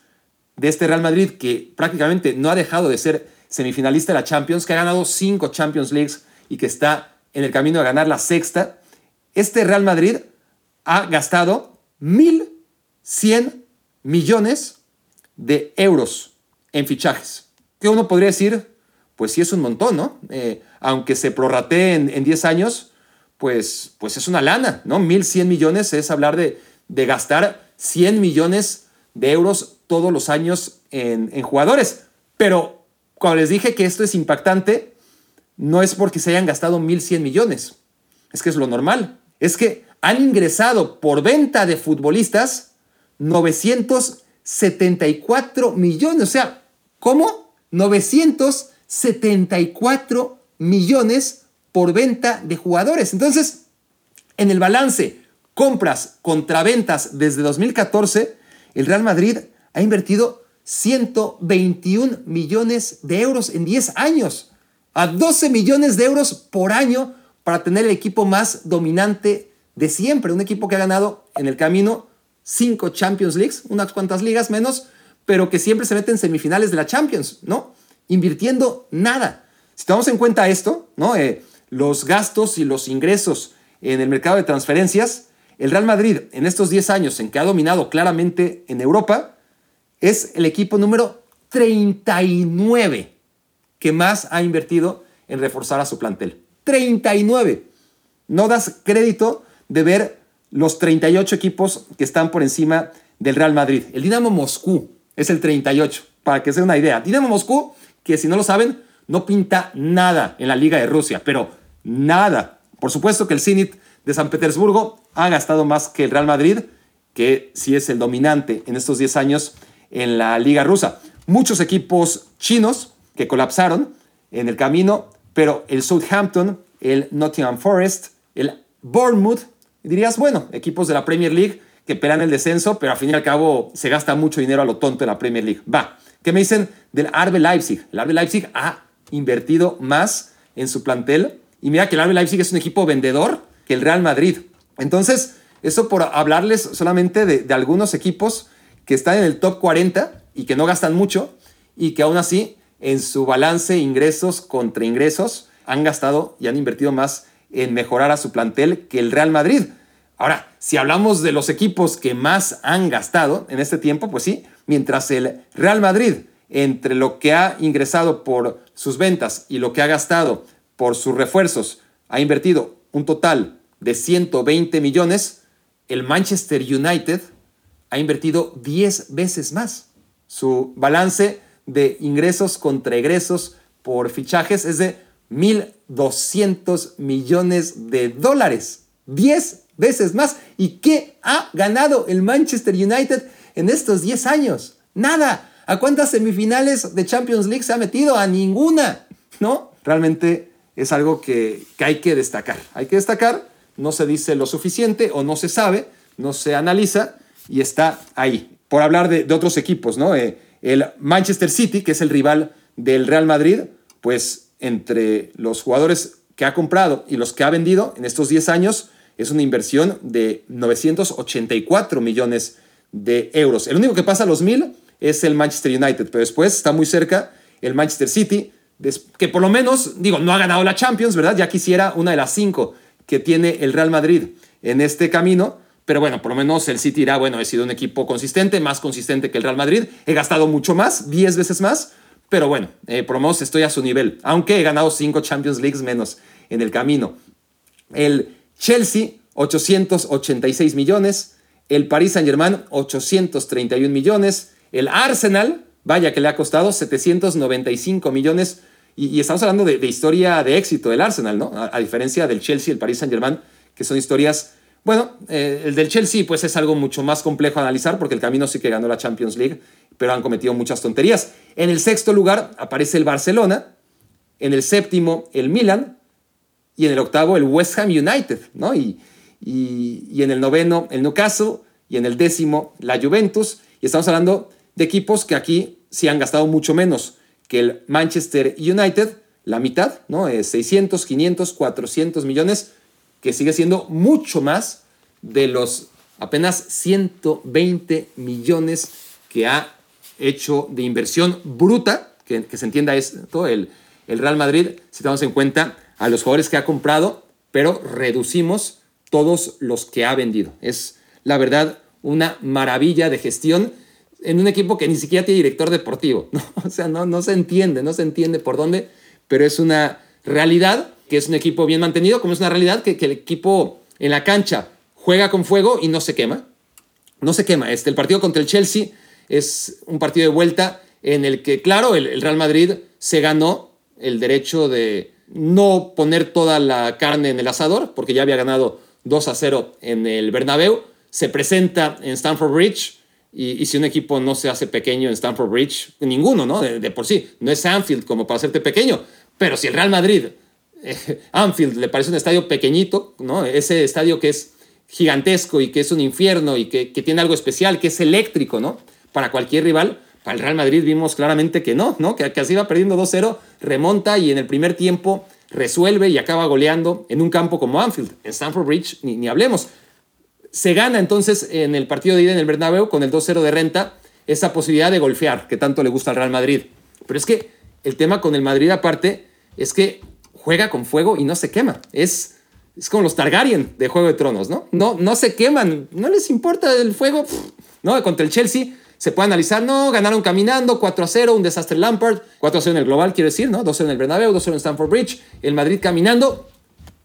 de este Real Madrid, que prácticamente no ha dejado de ser semifinalista de la Champions, que ha ganado cinco Champions Leagues y que está en el camino a ganar la sexta, este Real Madrid ha gastado 1.100 millones de euros en fichajes. Que uno podría decir, pues sí es un montón, ¿no? Eh, aunque se prorratee en, 10 años, pues, pues es una lana, ¿no? 1.100 millones es hablar de, de, gastar 100 millones de euros todos los años en, en jugadores. Pero cuando les dije que esto es impactante, no es porque se hayan gastado 1.100 millones, es que es lo normal es que han ingresado por venta de futbolistas 974 millones. O sea, ¿cómo? 974 millones por venta de jugadores. Entonces, en el balance, compras contra ventas desde 2014, el Real Madrid ha invertido 121 millones de euros en 10 años, a 12 millones de euros por año para tener el equipo más dominante de siempre. Un equipo que ha ganado en el camino cinco Champions Leagues, unas cuantas ligas menos, pero que siempre se mete en semifinales de la Champions, ¿no? Invirtiendo nada. Si tomamos en cuenta esto, ¿no? Eh, los gastos y los ingresos en el mercado de transferencias, el Real Madrid en estos 10 años en que ha dominado claramente en Europa, es el equipo número 39 que más ha invertido en reforzar a su plantel. 39. No das crédito de ver los 38 equipos que están por encima del Real Madrid. El Dinamo Moscú es el 38, para que se den una idea. Dinamo Moscú, que si no lo saben, no pinta nada en la Liga de Rusia, pero nada. Por supuesto que el Zenit de San Petersburgo ha gastado más que el Real Madrid, que sí es el dominante en estos 10 años en la Liga rusa. Muchos equipos chinos que colapsaron en el camino pero el Southampton, el Nottingham Forest, el Bournemouth, dirías, bueno, equipos de la Premier League que pelean el descenso, pero al fin y al cabo se gasta mucho dinero a lo tonto en la Premier League. Va, ¿qué me dicen del Arbe Leipzig? El Arbe Leipzig ha invertido más en su plantel Y mira que el RB Leipzig es un equipo vendedor que el Real Madrid. Entonces, eso por hablarles solamente de, de algunos equipos que están en el top 40 y que no gastan mucho y que aún así en su balance ingresos contra ingresos han gastado y han invertido más en mejorar a su plantel que el Real Madrid. Ahora, si hablamos de los equipos que más han gastado en este tiempo, pues sí, mientras el Real Madrid, entre lo que ha ingresado por sus ventas y lo que ha gastado por sus refuerzos, ha invertido un total de 120 millones, el Manchester United ha invertido 10 veces más. Su balance de ingresos contra egresos por fichajes es de 1.200 millones de dólares. 10 veces más. ¿Y qué ha ganado el Manchester United en estos 10 años? Nada. ¿A cuántas semifinales de Champions League se ha metido? A ninguna. ¿No? Realmente es algo que, hay que destacar. Hay que destacar, no se dice lo suficiente o no se sabe, no se analiza y está ahí. Por hablar de, otros equipos, ¿no? Eh, el Manchester City, que es el rival del Real Madrid, pues entre los jugadores que ha comprado y los que ha vendido en estos 10 años, es una inversión de 984 millones de euros. El único que pasa a los mil es el Manchester United, pero después está muy cerca el Manchester City, que por lo menos, digo, no ha ganado la Champions, ¿verdad? Ya quisiera una de las cinco que tiene el Real Madrid en este camino, pero bueno, por lo menos el City irá, bueno, he sido un equipo consistente, más consistente que el Real Madrid, he gastado mucho más, 10 veces más, pero bueno, eh, estoy a su nivel, aunque he ganado cinco Champions Leagues menos en el camino. El Chelsea, 886 millones, el Paris Saint-Germain, 831 millones, el Arsenal, vaya que le ha costado 795 millones, y, estamos hablando de, historia de éxito del Arsenal, ¿no? A, diferencia del Chelsea y el Paris Saint-Germain, que son historias bueno, eh, el del Chelsea pues es algo mucho más complejo a analizar porque el camino sí que ganó la Champions League, pero han cometido muchas tonterías. En el sexto lugar aparece el Barcelona, en el séptimo el Milan y en el octavo el West Ham United, ¿no? Y, y en el noveno el Newcastle y en el décimo la Juventus. Y estamos hablando de equipos que aquí sí han gastado mucho menos que el Manchester United, la mitad, ¿no? 600, 500, 400 millones que sigue siendo mucho más de los apenas 120 millones que ha hecho de inversión bruta, que, se entienda esto, el, el Real Madrid, si tenemos en cuenta a los jugadores que ha comprado, pero reducimos todos los que ha vendido. Es la verdad una maravilla de gestión en un equipo que ni siquiera tiene director deportivo. O sea, no, no se entiende, no se entiende por dónde, pero es una realidad que es un equipo bien mantenido, como es una realidad que, el equipo en la cancha juega con fuego y no se quema. No se quema. Este, el partido contra el Chelsea es un partido de vuelta en el que, claro, el, Real Madrid se ganó el derecho de no poner toda la carne en el asador, porque ya había ganado 2 a 0 en el Bernabéu. Se presenta en Stamford Bridge. Y, si un equipo no se hace pequeño en Stamford Bridge, ninguno, ¿no? De, de, por sí. No es Anfield como para hacerte pequeño. Pero si el Real Madrid Anfield le parece un estadio pequeñito, ¿no? Ese estadio que es gigantesco y que es un infierno y que, tiene algo especial, que es eléctrico, ¿no? Para cualquier rival. Para el Real Madrid vimos claramente que no, ¿no? Que, que así va perdiendo 2-0, remonta y en el primer tiempo resuelve y acaba goleando en un campo como Anfield. En Stamford Bridge ni, ni hablemos. Se gana entonces en el partido de ida en el Bernabéu con el 2-0 de renta esa posibilidad de golfear que tanto le gusta al Real Madrid. Pero es que el tema con el Madrid aparte es que juega con fuego y no se quema. Es, es como los Targaryen de Juego de Tronos, ¿no? No, no se queman, no les importa el fuego. ¿no? Contra el Chelsea se puede analizar, no, ganaron caminando, 4 a 0, un desastre Lampard, 4 a 0 en el global, quiero decir, ¿no? 2 0 en el Bernabéu, 2 0 en Stamford Bridge, el Madrid caminando,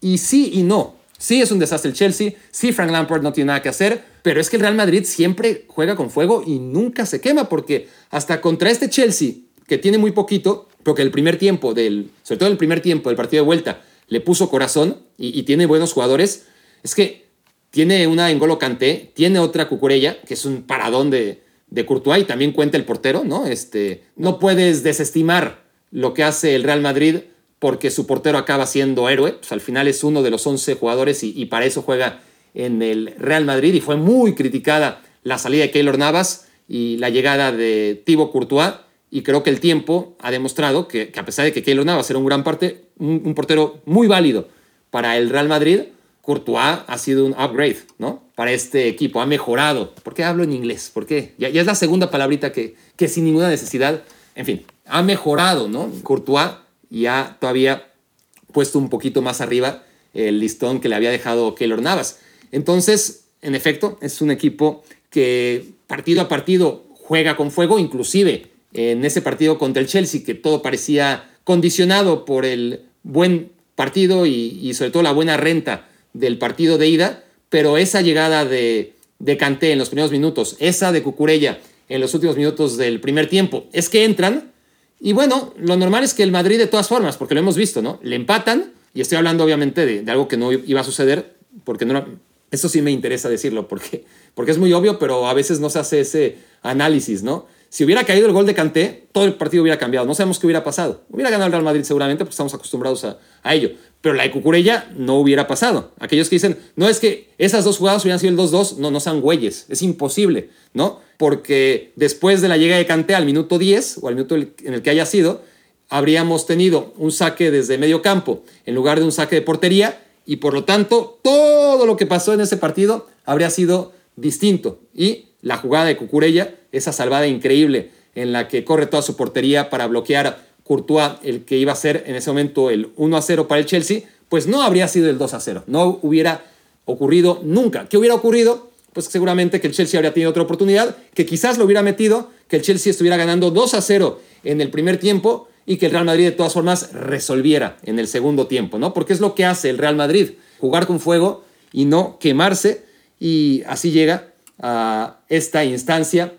y sí y no. Sí es un desastre el Chelsea, sí Frank Lampard no tiene nada que hacer, pero es que el Real Madrid siempre juega con fuego y nunca se quema, porque hasta contra este Chelsea, que tiene muy poquito, porque el primer tiempo, del, sobre todo el primer tiempo del partido de vuelta, le puso corazón y, tiene buenos jugadores. Es que tiene una Engolo Kanté, tiene otra Cucurella, que es un paradón de, de Courtois y también cuenta el portero, ¿no? Este, no puedes desestimar lo que hace el Real Madrid porque su portero acaba siendo héroe. Pues al final es uno de los 11 jugadores y, y, para eso juega en el Real Madrid y fue muy criticada la salida de Keylor Navas y la llegada de Thibaut Courtois y creo que el tiempo ha demostrado que, a pesar de que Keylor Navas era un gran parte, un, portero muy válido para el Real Madrid, Courtois ha sido un upgrade, ¿no? Para este equipo, ha mejorado. ¿Por qué hablo en inglés? ¿Por qué? Ya, es la segunda palabrita que, que sin ninguna necesidad, en fin, ha mejorado, ¿no? Courtois y ha todavía puesto un poquito más arriba el listón que le había dejado Keylor Navas. Entonces, en efecto, es un equipo que partido a partido juega con fuego, inclusive en ese partido contra el Chelsea, que todo parecía condicionado por el buen partido y, sobre todo la buena renta del partido de ida, pero esa llegada de, de Kanté en los primeros minutos, esa de Cucurella en los últimos minutos del primer tiempo, es que entran y bueno, lo normal es que el Madrid de todas formas, porque lo hemos visto, ¿no? Le empatan, y estoy hablando obviamente de, de algo que no iba a suceder, porque no, eso sí me interesa decirlo, porque, porque es muy obvio, pero a veces no se hace ese análisis, ¿no? Si hubiera caído el gol de Canté, todo el partido hubiera cambiado. No sabemos qué hubiera pasado. Hubiera ganado el Real Madrid seguramente, porque estamos acostumbrados a, ello. Pero la de Cucurella no hubiera pasado. Aquellos que dicen, no es que esas dos jugadas hubieran sido el 2-2, no, no sean güeyes. Es imposible, ¿no? Porque después de la llegada de Canté al minuto 10, o al minuto en el que haya sido, habríamos tenido un saque desde medio campo en lugar de un saque de portería y por lo tanto todo lo que pasó en ese partido habría sido distinto. Y la jugada de Cucurella, esa salvada increíble en la que corre toda su portería para bloquear Courtois, el que iba a ser en ese momento el 1 a 0 para el Chelsea, pues no habría sido el 2 a 0, no hubiera ocurrido nunca. ¿Qué hubiera ocurrido? Pues seguramente que el Chelsea habría tenido otra oportunidad, que quizás lo hubiera metido, que el Chelsea estuviera ganando 2 a 0 en el primer tiempo y que el Real Madrid de todas formas resolviera en el segundo tiempo, ¿no? Porque es lo que hace el Real Madrid, jugar con fuego y no quemarse y así llega a esta instancia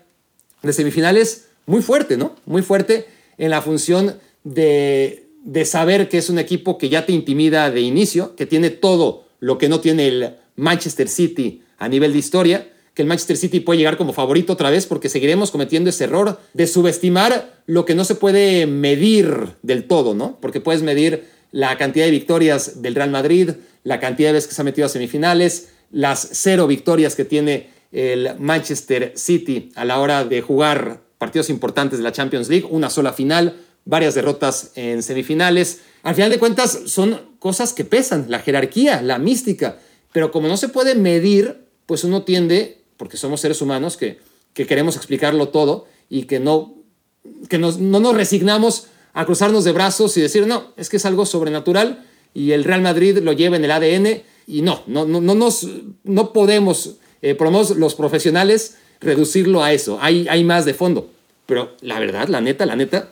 de semifinales muy fuerte, ¿no? Muy fuerte en la función de, de saber que es un equipo que ya te intimida de inicio, que tiene todo lo que no tiene el Manchester City a nivel de historia, que el Manchester City puede llegar como favorito otra vez porque seguiremos cometiendo ese error de subestimar lo que no se puede medir del todo, ¿no? Porque puedes medir la cantidad de victorias del Real Madrid, la cantidad de veces que se ha metido a semifinales, las cero victorias que tiene el Manchester City a la hora de jugar partidos importantes de la Champions League, una sola final, varias derrotas en semifinales. Al final de cuentas son cosas que pesan, la jerarquía, la mística, pero como no se puede medir, pues uno tiende porque somos seres humanos que, queremos explicarlo todo y que, no, que no nos resignamos a cruzarnos de brazos y decir, no, es que es algo sobrenatural y el Real Madrid lo lleva en el ADN y no, no, no, no, nos, no podemos, eh, los profesionales, reducirlo a eso. Hay, hay más de fondo. Pero la verdad, la neta, la neta,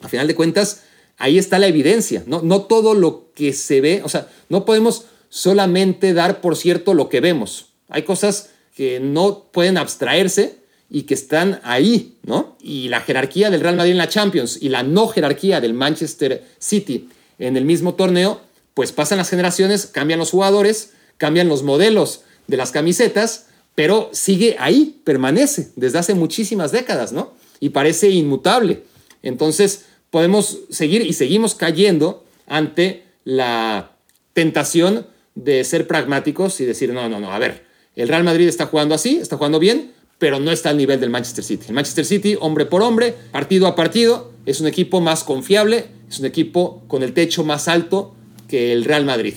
a final de cuentas, ahí está la evidencia. No, no todo lo que se ve, o sea, no podemos solamente dar por cierto lo que vemos. Hay cosas que no pueden abstraerse y que están ahí, ¿no? Y la jerarquía del Real Madrid en la Champions y la no jerarquía del Manchester City en el mismo torneo, pues pasan las generaciones, cambian los jugadores, cambian los modelos de las camisetas, pero sigue ahí, permanece desde hace muchísimas décadas, ¿no? Y parece inmutable. Entonces, podemos seguir y seguimos cayendo ante la tentación de ser pragmáticos y decir, no, no, no, a ver, el Real Madrid está jugando así, está jugando bien, pero no está al nivel del Manchester City. El Manchester City, hombre por hombre, partido a partido, es un equipo más confiable, es un equipo con el techo más alto que el Real Madrid.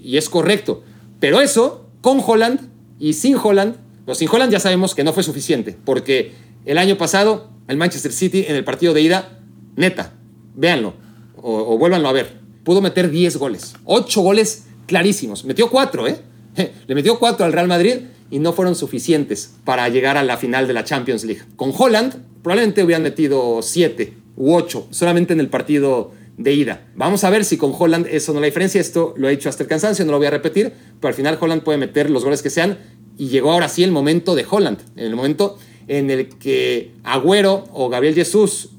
Y es correcto. Pero eso, con Holland y sin Holland, pues sin Holland ya sabemos que no fue suficiente, porque el año pasado el Manchester City en el partido de ida, neta, véanlo o, o vuélvanlo a ver, pudo meter 10 goles, 8 goles clarísimos, metió 4, ¿eh? Le metió cuatro al Real Madrid y no fueron suficientes para llegar a la final de la Champions League. Con Holland probablemente hubieran metido siete u ocho solamente en el partido de ida. Vamos a ver si con Holland eso no la diferencia. Esto lo he dicho hasta el cansancio, no lo voy a repetir, pero al final Holland puede meter los goles que sean y llegó ahora sí el momento de Holland, el momento en el que Agüero o Gabriel Jesús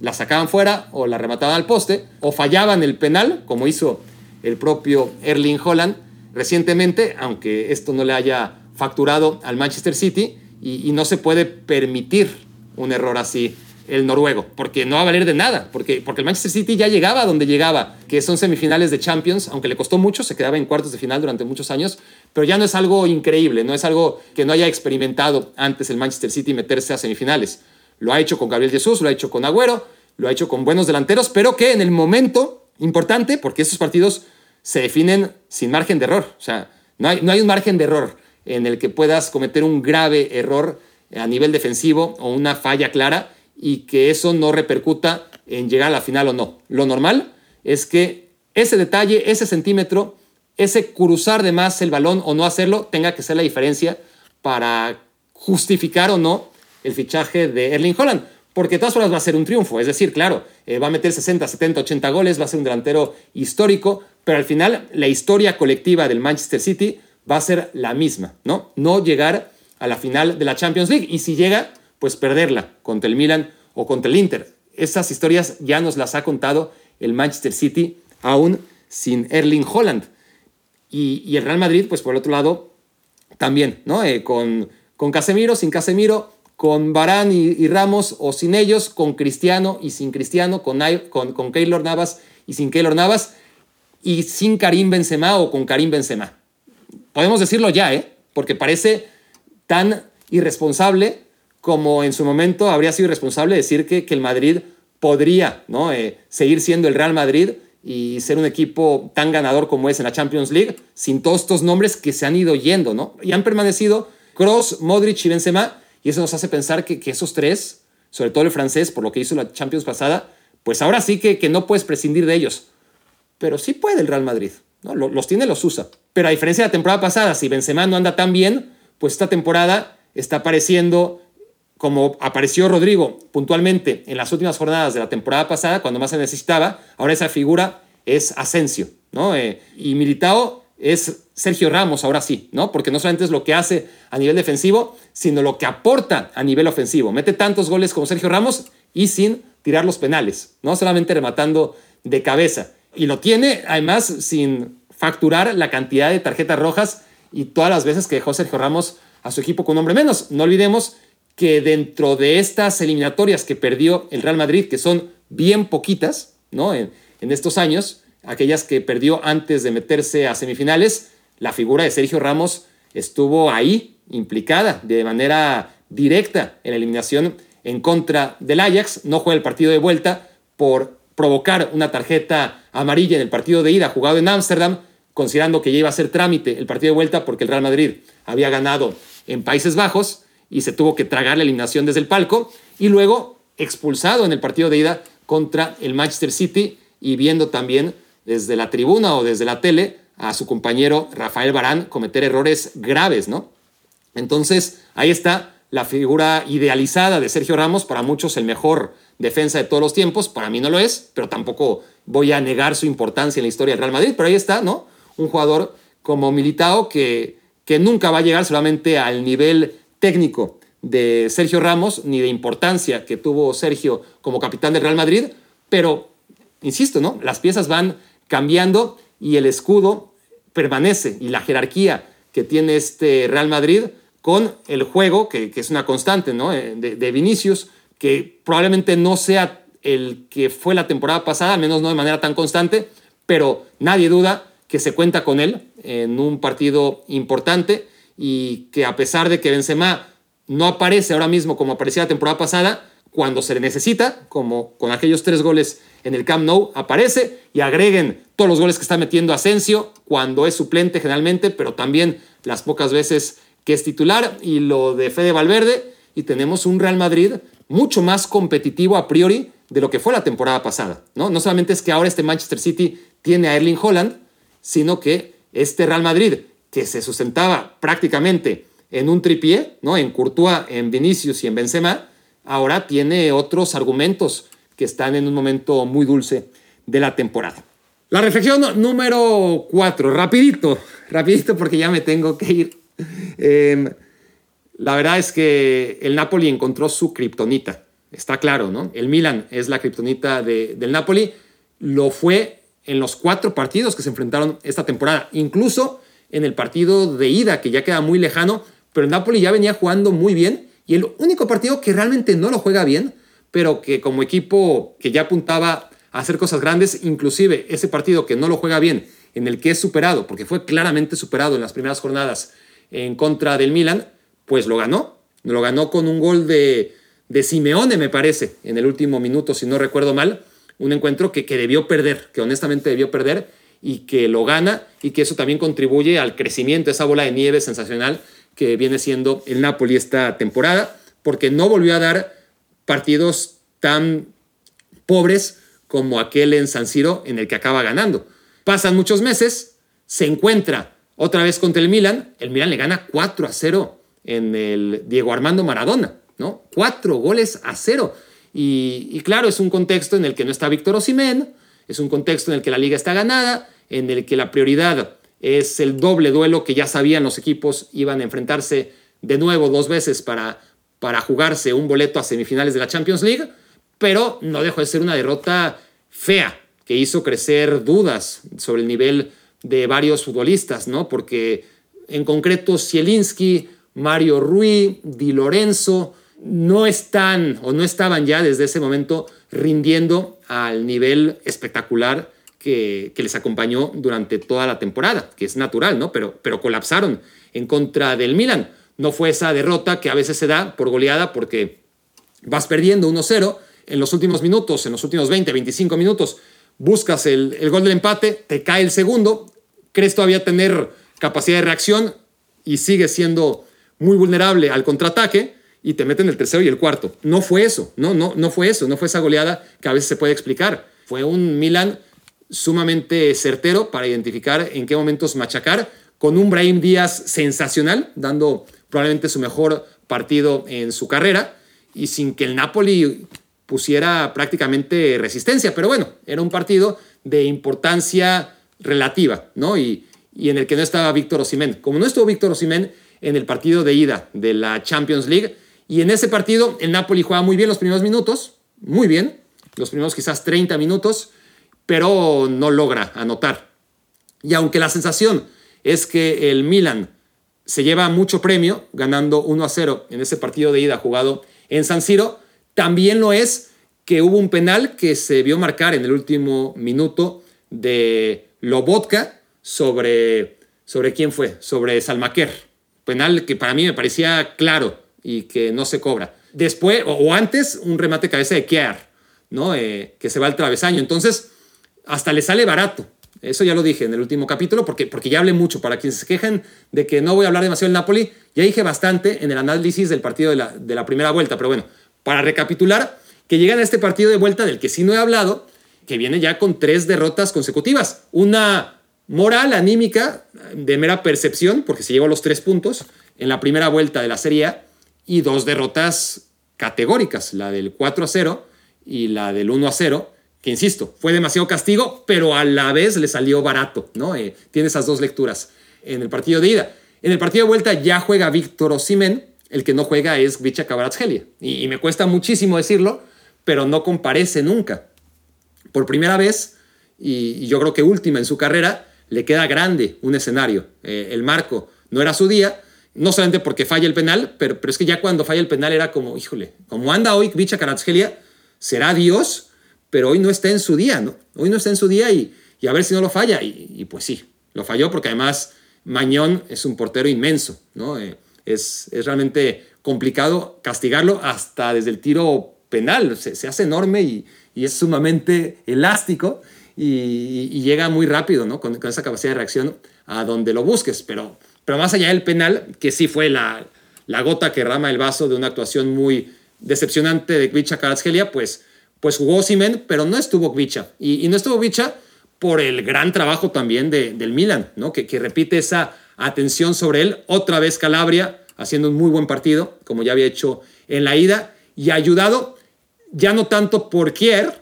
la sacaban fuera o la remataban al poste o fallaban el penal, como hizo el propio Erling Holland, recientemente, aunque esto no le haya facturado al Manchester City y, no se puede permitir un error así el noruego, porque no va a valer de nada, porque, porque el Manchester City ya llegaba a donde llegaba, que son semifinales de Champions, aunque le costó mucho, se quedaba en cuartos de final durante muchos años, pero ya no es algo increíble, no es algo que no haya experimentado antes el Manchester City meterse a semifinales. Lo ha hecho con Gabriel Jesús, lo ha hecho con Agüero, lo ha hecho con buenos delanteros, pero que en el momento importante, porque estos partidos se definen sin margen de error. O sea, no hay, no hay un margen de error en el que puedas cometer un grave error a nivel defensivo o una falla clara y que eso no repercuta en llegar a la final o no. Lo normal es que ese detalle, ese centímetro, ese cruzar de más el balón o no hacerlo tenga que ser la diferencia para justificar o no el fichaje de Erling Holland. Porque de todas formas va a ser un triunfo. Es decir, claro, eh, va a meter 60, 70, 80 goles, va a ser un delantero histórico, pero al final la historia colectiva del Manchester City va a ser la misma, ¿no? No llegar a la final de la Champions League y si llega, pues perderla contra el Milan o contra el Inter. Esas historias ya nos las ha contado el Manchester City aún sin Erling Holland. Y, el Real Madrid, pues por el otro lado, también, ¿no? Eh, con, con Casemiro, sin Casemiro, con Barán y, Ramos o sin ellos, con Cristiano y sin Cristiano, con, con, con Keylor Navas y sin Keylor Navas, y sin Karim Benzema o con Karim Benzema. Podemos decirlo ya, ¿eh? Porque parece tan irresponsable como en su momento habría sido irresponsable decir que, que el Madrid podría ¿no? Eh, seguir siendo el Real Madrid y ser un equipo tan ganador como es en la Champions League, sin todos estos nombres que se han ido yendo, ¿no? Y han permanecido Kroos, Modric y Benzema, y eso nos hace pensar que, que, esos tres, sobre todo el francés, por lo que hizo la Champions pasada, pues ahora sí que, que no puedes prescindir de ellos. Pero sí puede el Real Madrid, ¿no? Los tiene, los usa. Pero a diferencia de la temporada pasada, si Benzema no anda tan bien, pues esta temporada está apareciendo como apareció Rodrigo puntualmente en las últimas jornadas de la temporada pasada, cuando más se necesitaba, ahora esa figura es Asensio, ¿no? Eh, y Militao es Sergio Ramos, ahora sí, ¿no? Porque no solamente es lo que hace a nivel defensivo, sino lo que aporta a nivel ofensivo. Mete tantos goles como Sergio Ramos y sin tirar los penales, no solamente rematando de cabeza. Y lo tiene, además, sin facturar la cantidad de tarjetas rojas y todas las veces que dejó Sergio Ramos a su equipo con un hombre menos. No olvidemos que dentro de estas eliminatorias que perdió el Real Madrid, que son bien poquitas, ¿no? En, estos años, aquellas que perdió antes de meterse a semifinales, la figura de Sergio Ramos estuvo ahí, implicada de manera directa en la eliminación en contra del Ajax. No juega el partido de vuelta por provocar una tarjeta amarilla en el partido de ida jugado en Ámsterdam, considerando que ya iba a ser trámite el partido de vuelta porque el Real Madrid había ganado en Países Bajos y se tuvo que tragar la eliminación desde el palco y luego expulsado en el partido de ida contra el Manchester City y viendo también desde la tribuna o desde la tele a su compañero Rafael Barán cometer errores graves, ¿no? Entonces, ahí está la figura idealizada de Sergio Ramos, para muchos el mejor defensa de todos los tiempos, para mí no lo es, pero tampoco voy a negar su importancia en la historia del Real Madrid, pero ahí está, ¿no? Un jugador como Militao que, que nunca va a llegar solamente al nivel técnico de Sergio Ramos, ni de importancia que tuvo Sergio como capitán del Real Madrid, pero, insisto, ¿no? Las piezas van cambiando y el escudo permanece y la jerarquía que tiene este Real Madrid con el juego, que, es una constante, ¿no? Eh, de, de, Vinicius, que probablemente no sea el que fue la temporada pasada, al menos no de manera tan constante, pero nadie duda que se cuenta con él en un partido importante y que a pesar de que Benzema no aparece ahora mismo como aparecía la temporada pasada, cuando se le necesita, como con aquellos tres goles en el Camp Nou, aparece y agreguen todos los goles que está metiendo Asensio cuando es suplente generalmente, pero también las pocas veces que es titular y lo de Fede Valverde y tenemos un Real Madrid mucho más competitivo a priori de lo que fue la temporada pasada, ¿no? No solamente es que ahora este Manchester City tiene a Erling Holland, sino que este Real Madrid que se sustentaba prácticamente en un tripié, ¿no? en Courtois, en Vinicius y en Benzema, ahora tiene otros argumentos que están en un momento muy dulce de la temporada. La reflexión número cuatro, rapidito, rapidito porque ya me tengo que ir. Em, la verdad es que el Napoli encontró su kriptonita, está claro, ¿no? El Milan es la kriptonita de, del Napoli, lo fue en los cuatro partidos que se enfrentaron esta temporada, incluso en el partido de ida, que ya queda muy lejano, pero el Napoli ya venía jugando muy bien y el único partido que realmente no lo juega bien, pero que como equipo que ya apuntaba a hacer cosas grandes, inclusive ese partido que no lo juega bien, en el que es superado, porque fue claramente superado en las primeras jornadas en contra del Milan, pues lo ganó. Lo ganó con un gol de, de Simeone, me parece, en el último minuto, si no recuerdo mal, un encuentro que, que debió perder, que honestamente debió perder y que lo gana y que eso también contribuye al crecimiento, esa bola de nieve sensacional que viene siendo el Napoli esta temporada, porque no volvió a dar partidos tan pobres como aquel en San Siro en el que acaba ganando. Pasan muchos meses, se encuentra otra vez contra el Milan, el Milan le gana 4 a 0 en el Diego Armando Maradona, ¿no? Cuatro goles a cero. Y, claro, es un contexto en el que no está Víctor Osimén, es un contexto en el que la liga está ganada, en el que la prioridad es el doble duelo que ya sabían los equipos iban a enfrentarse de nuevo dos veces para, para jugarse un boleto a semifinales de la Champions League, pero no dejó de ser una derrota fea que hizo crecer dudas sobre el nivel de varios futbolistas, ¿no? Porque en concreto Zielinski, Mario Rui, Di Lorenzo, no están o no estaban ya desde ese momento rindiendo al nivel espectacular que, les acompañó durante toda la temporada, que es natural, ¿no? Pero, pero colapsaron en contra del Milan. No fue esa derrota que a veces se da por goleada porque vas perdiendo 1-0 en los últimos minutos, en los últimos 20, 25 minutos, buscas el, el, gol del empate, te cae el segundo, crees todavía tener capacidad de reacción y sigues siendo muy vulnerable al contraataque y te meten el tercero y el cuarto. No fue eso, no, no, no fue eso, no fue esa goleada que a veces se puede explicar. Fue un Milan sumamente certero para identificar en qué momentos machacar, con un Brahim Díaz sensacional, dando probablemente su mejor partido en su carrera, y sin que el Napoli pusiera prácticamente resistencia. Pero bueno, era un partido de importancia relativa, ¿no? Y, y en el que no estaba Víctor Osimén. Como no estuvo Víctor Osimén en el partido de ida de la Champions League, y en ese partido el Napoli juega muy bien los primeros minutos, muy bien, los primeros quizás 30 minutos, pero no logra anotar. Y aunque la sensación es que el Milan se lleva mucho premio ganando 1 a 0 en ese partido de ida jugado en San Siro, también lo es que hubo un penal que se vio marcar en el último minuto de Lobotka sobre, sobre quién fue, sobre Salmaquer. Penal que para mí me parecía claro y que no se cobra. Después, o, antes, un remate cabeza de Kier, ¿no? Eh, que se va al travesaño. Entonces, hasta le sale barato. Eso ya lo dije en el último capítulo, porque, porque ya hablé mucho. Para quienes se quejen de que no voy a hablar demasiado del Napoli, ya dije bastante en el análisis del partido de la, de la primera vuelta. Pero bueno, para recapitular, que llegan a este partido de vuelta del que sí no he hablado, que viene ya con tres derrotas consecutivas. Una moral, anímica, de mera percepción, porque se llevó los tres puntos en la primera vuelta de la Serie A, y dos derrotas categóricas, la del 4 a 0 y la del 1 a 0, que insisto, fue demasiado castigo, pero a la vez le salió barato, ¿no? Eh, tiene esas dos lecturas en el partido de ida. En el partido de vuelta ya juega Víctor Osimen, el que no juega es Vicha Kvaratskhelia. Y, me cuesta muchísimo decirlo, pero no comparece nunca. Por primera vez, y, yo creo que última en su carrera, le queda grande un escenario. Eh, el marco no era su día, no solamente porque falla el penal, pero, pero es que ya cuando falla el penal era como, híjole, como anda hoy Vicha Kvaratskhelia, será Dios, pero hoy no está en su día, ¿no? Hoy no está en su día y, a ver si no lo falla. Y, pues sí, lo falló porque además Mañón es un portero inmenso, ¿no? Eh, es, es, realmente complicado castigarlo hasta desde el tiro penal. Se, hace enorme y, y, es sumamente elástico y, llega muy rápido, ¿no? Con, con, esa capacidad de reacción a donde lo busques. Pero, pero más allá del penal, que sí fue la, la gota que rama el vaso de una actuación muy decepcionante de Kvicha pues pues jugó Simen, pero no estuvo Gvicha. Y, no estuvo Gvicha por el gran trabajo también de, del Milan, ¿no? Que, que, repite esa atención sobre él. Otra vez Calabria haciendo un muy buen partido, como ya había hecho en la ida, y ayudado ya no tanto por Kier,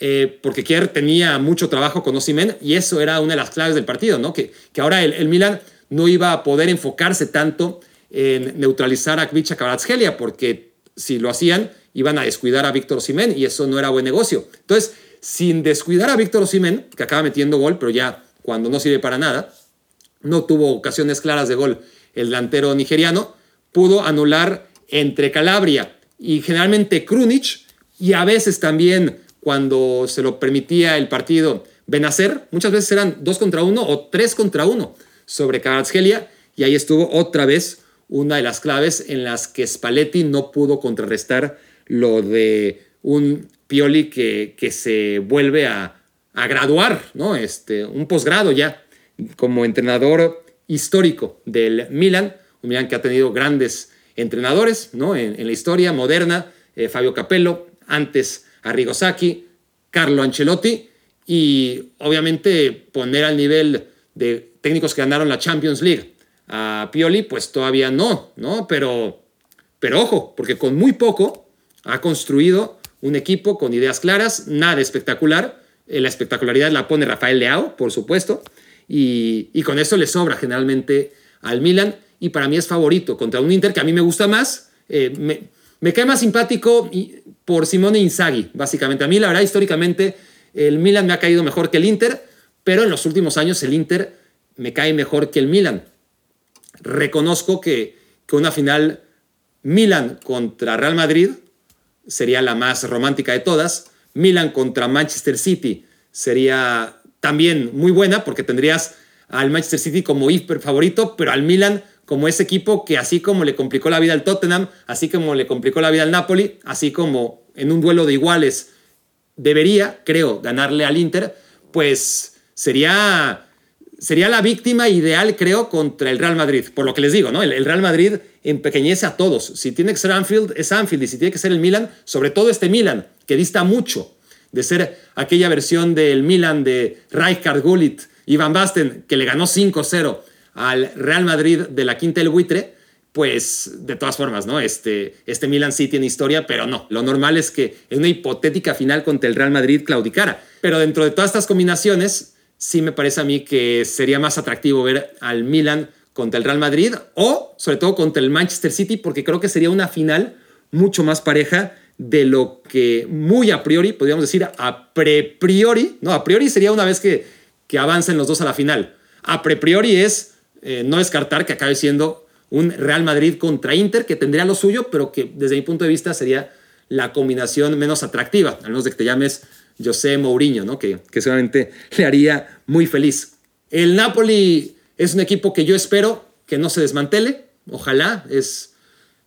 eh, porque Kier tenía mucho trabajo con Osimen, y eso era una de las claves del partido, ¿no? Que, que ahora el, el Milan no iba a poder enfocarse tanto en neutralizar a Kvicha Kvaratskhelia, porque si lo hacían, iban a descuidar a Víctor Simen y eso no era buen negocio. Entonces, sin descuidar a Víctor Simen, que acaba metiendo gol, pero ya cuando no sirve para nada, no tuvo ocasiones claras de gol el delantero nigeriano, pudo anular entre Calabria y generalmente Krunic y a veces también cuando se lo permitía el partido Benacer, muchas veces eran dos contra uno o tres contra uno sobre Karatsgelia y ahí estuvo otra vez una de las claves en las que Spalletti no pudo contrarrestar lo de un Pioli que, que se vuelve a, a graduar, ¿no? Este, un posgrado ya como entrenador histórico del Milan, un Milan que ha tenido grandes entrenadores ¿no? en, la historia moderna, eh, Fabio Capello, antes Arrigo Sacchi, Carlo Ancelotti, y obviamente poner al nivel de técnicos que ganaron la Champions League a Pioli, pues todavía no, ¿no? Pero, pero ojo, porque con muy poco ha construido un equipo con ideas claras, nada espectacular. Eh, la espectacularidad la pone Rafael Leao, por supuesto, y, y con eso le sobra generalmente al Milan y para mí es favorito contra un Inter que a mí me gusta más. Eh, me, me, cae más simpático por Simone Inzaghi, básicamente. A mí, la verdad, históricamente, el Milan me ha caído mejor que el Inter, pero en los últimos años el Inter me cae mejor que el Milan. Reconozco que, que una final Milan contra Real Madrid sería la más romántica de todas. Milan contra Manchester City sería también muy buena porque tendrías al Manchester City como hiper favorito, pero al Milan como ese equipo que así como le complicó la vida al Tottenham, así como le complicó la vida al Napoli, así como en un duelo de iguales debería, creo, ganarle al Inter, pues sería, sería la víctima ideal, creo, contra el Real Madrid. Por lo que les digo, ¿no? El, Real Madrid empequeñece a todos. Si tiene que ser Anfield, es Anfield. Y si tiene que ser el Milan, sobre todo este Milan, que dista mucho de ser aquella versión del Milan de Rijkaard, Gullit, Ivan Basten, que le ganó 5-0 al Real Madrid de la quinta del buitre, pues de todas formas, ¿no? Este, este Milan sí tiene historia, pero no. Lo normal es que en una hipotética final contra el Real Madrid claudicara. Pero dentro de todas estas combinaciones, sí me parece a mí que sería más atractivo ver al Milan contra el Real Madrid o sobre todo contra el Manchester City, porque creo que sería una final mucho más pareja de lo que muy a priori, podríamos decir a pre priori, no, a priori sería una vez que, que avancen los dos a la final. A pre priori es eh, no descartar que acabe siendo un Real Madrid contra Inter, que tendría lo suyo, pero que desde mi punto de vista sería la combinación menos atractiva, al menos de que te llames José Mourinho, ¿no? que, que seguramente le haría muy feliz. El Napoli es un equipo que yo espero que no se desmantele, ojalá, es,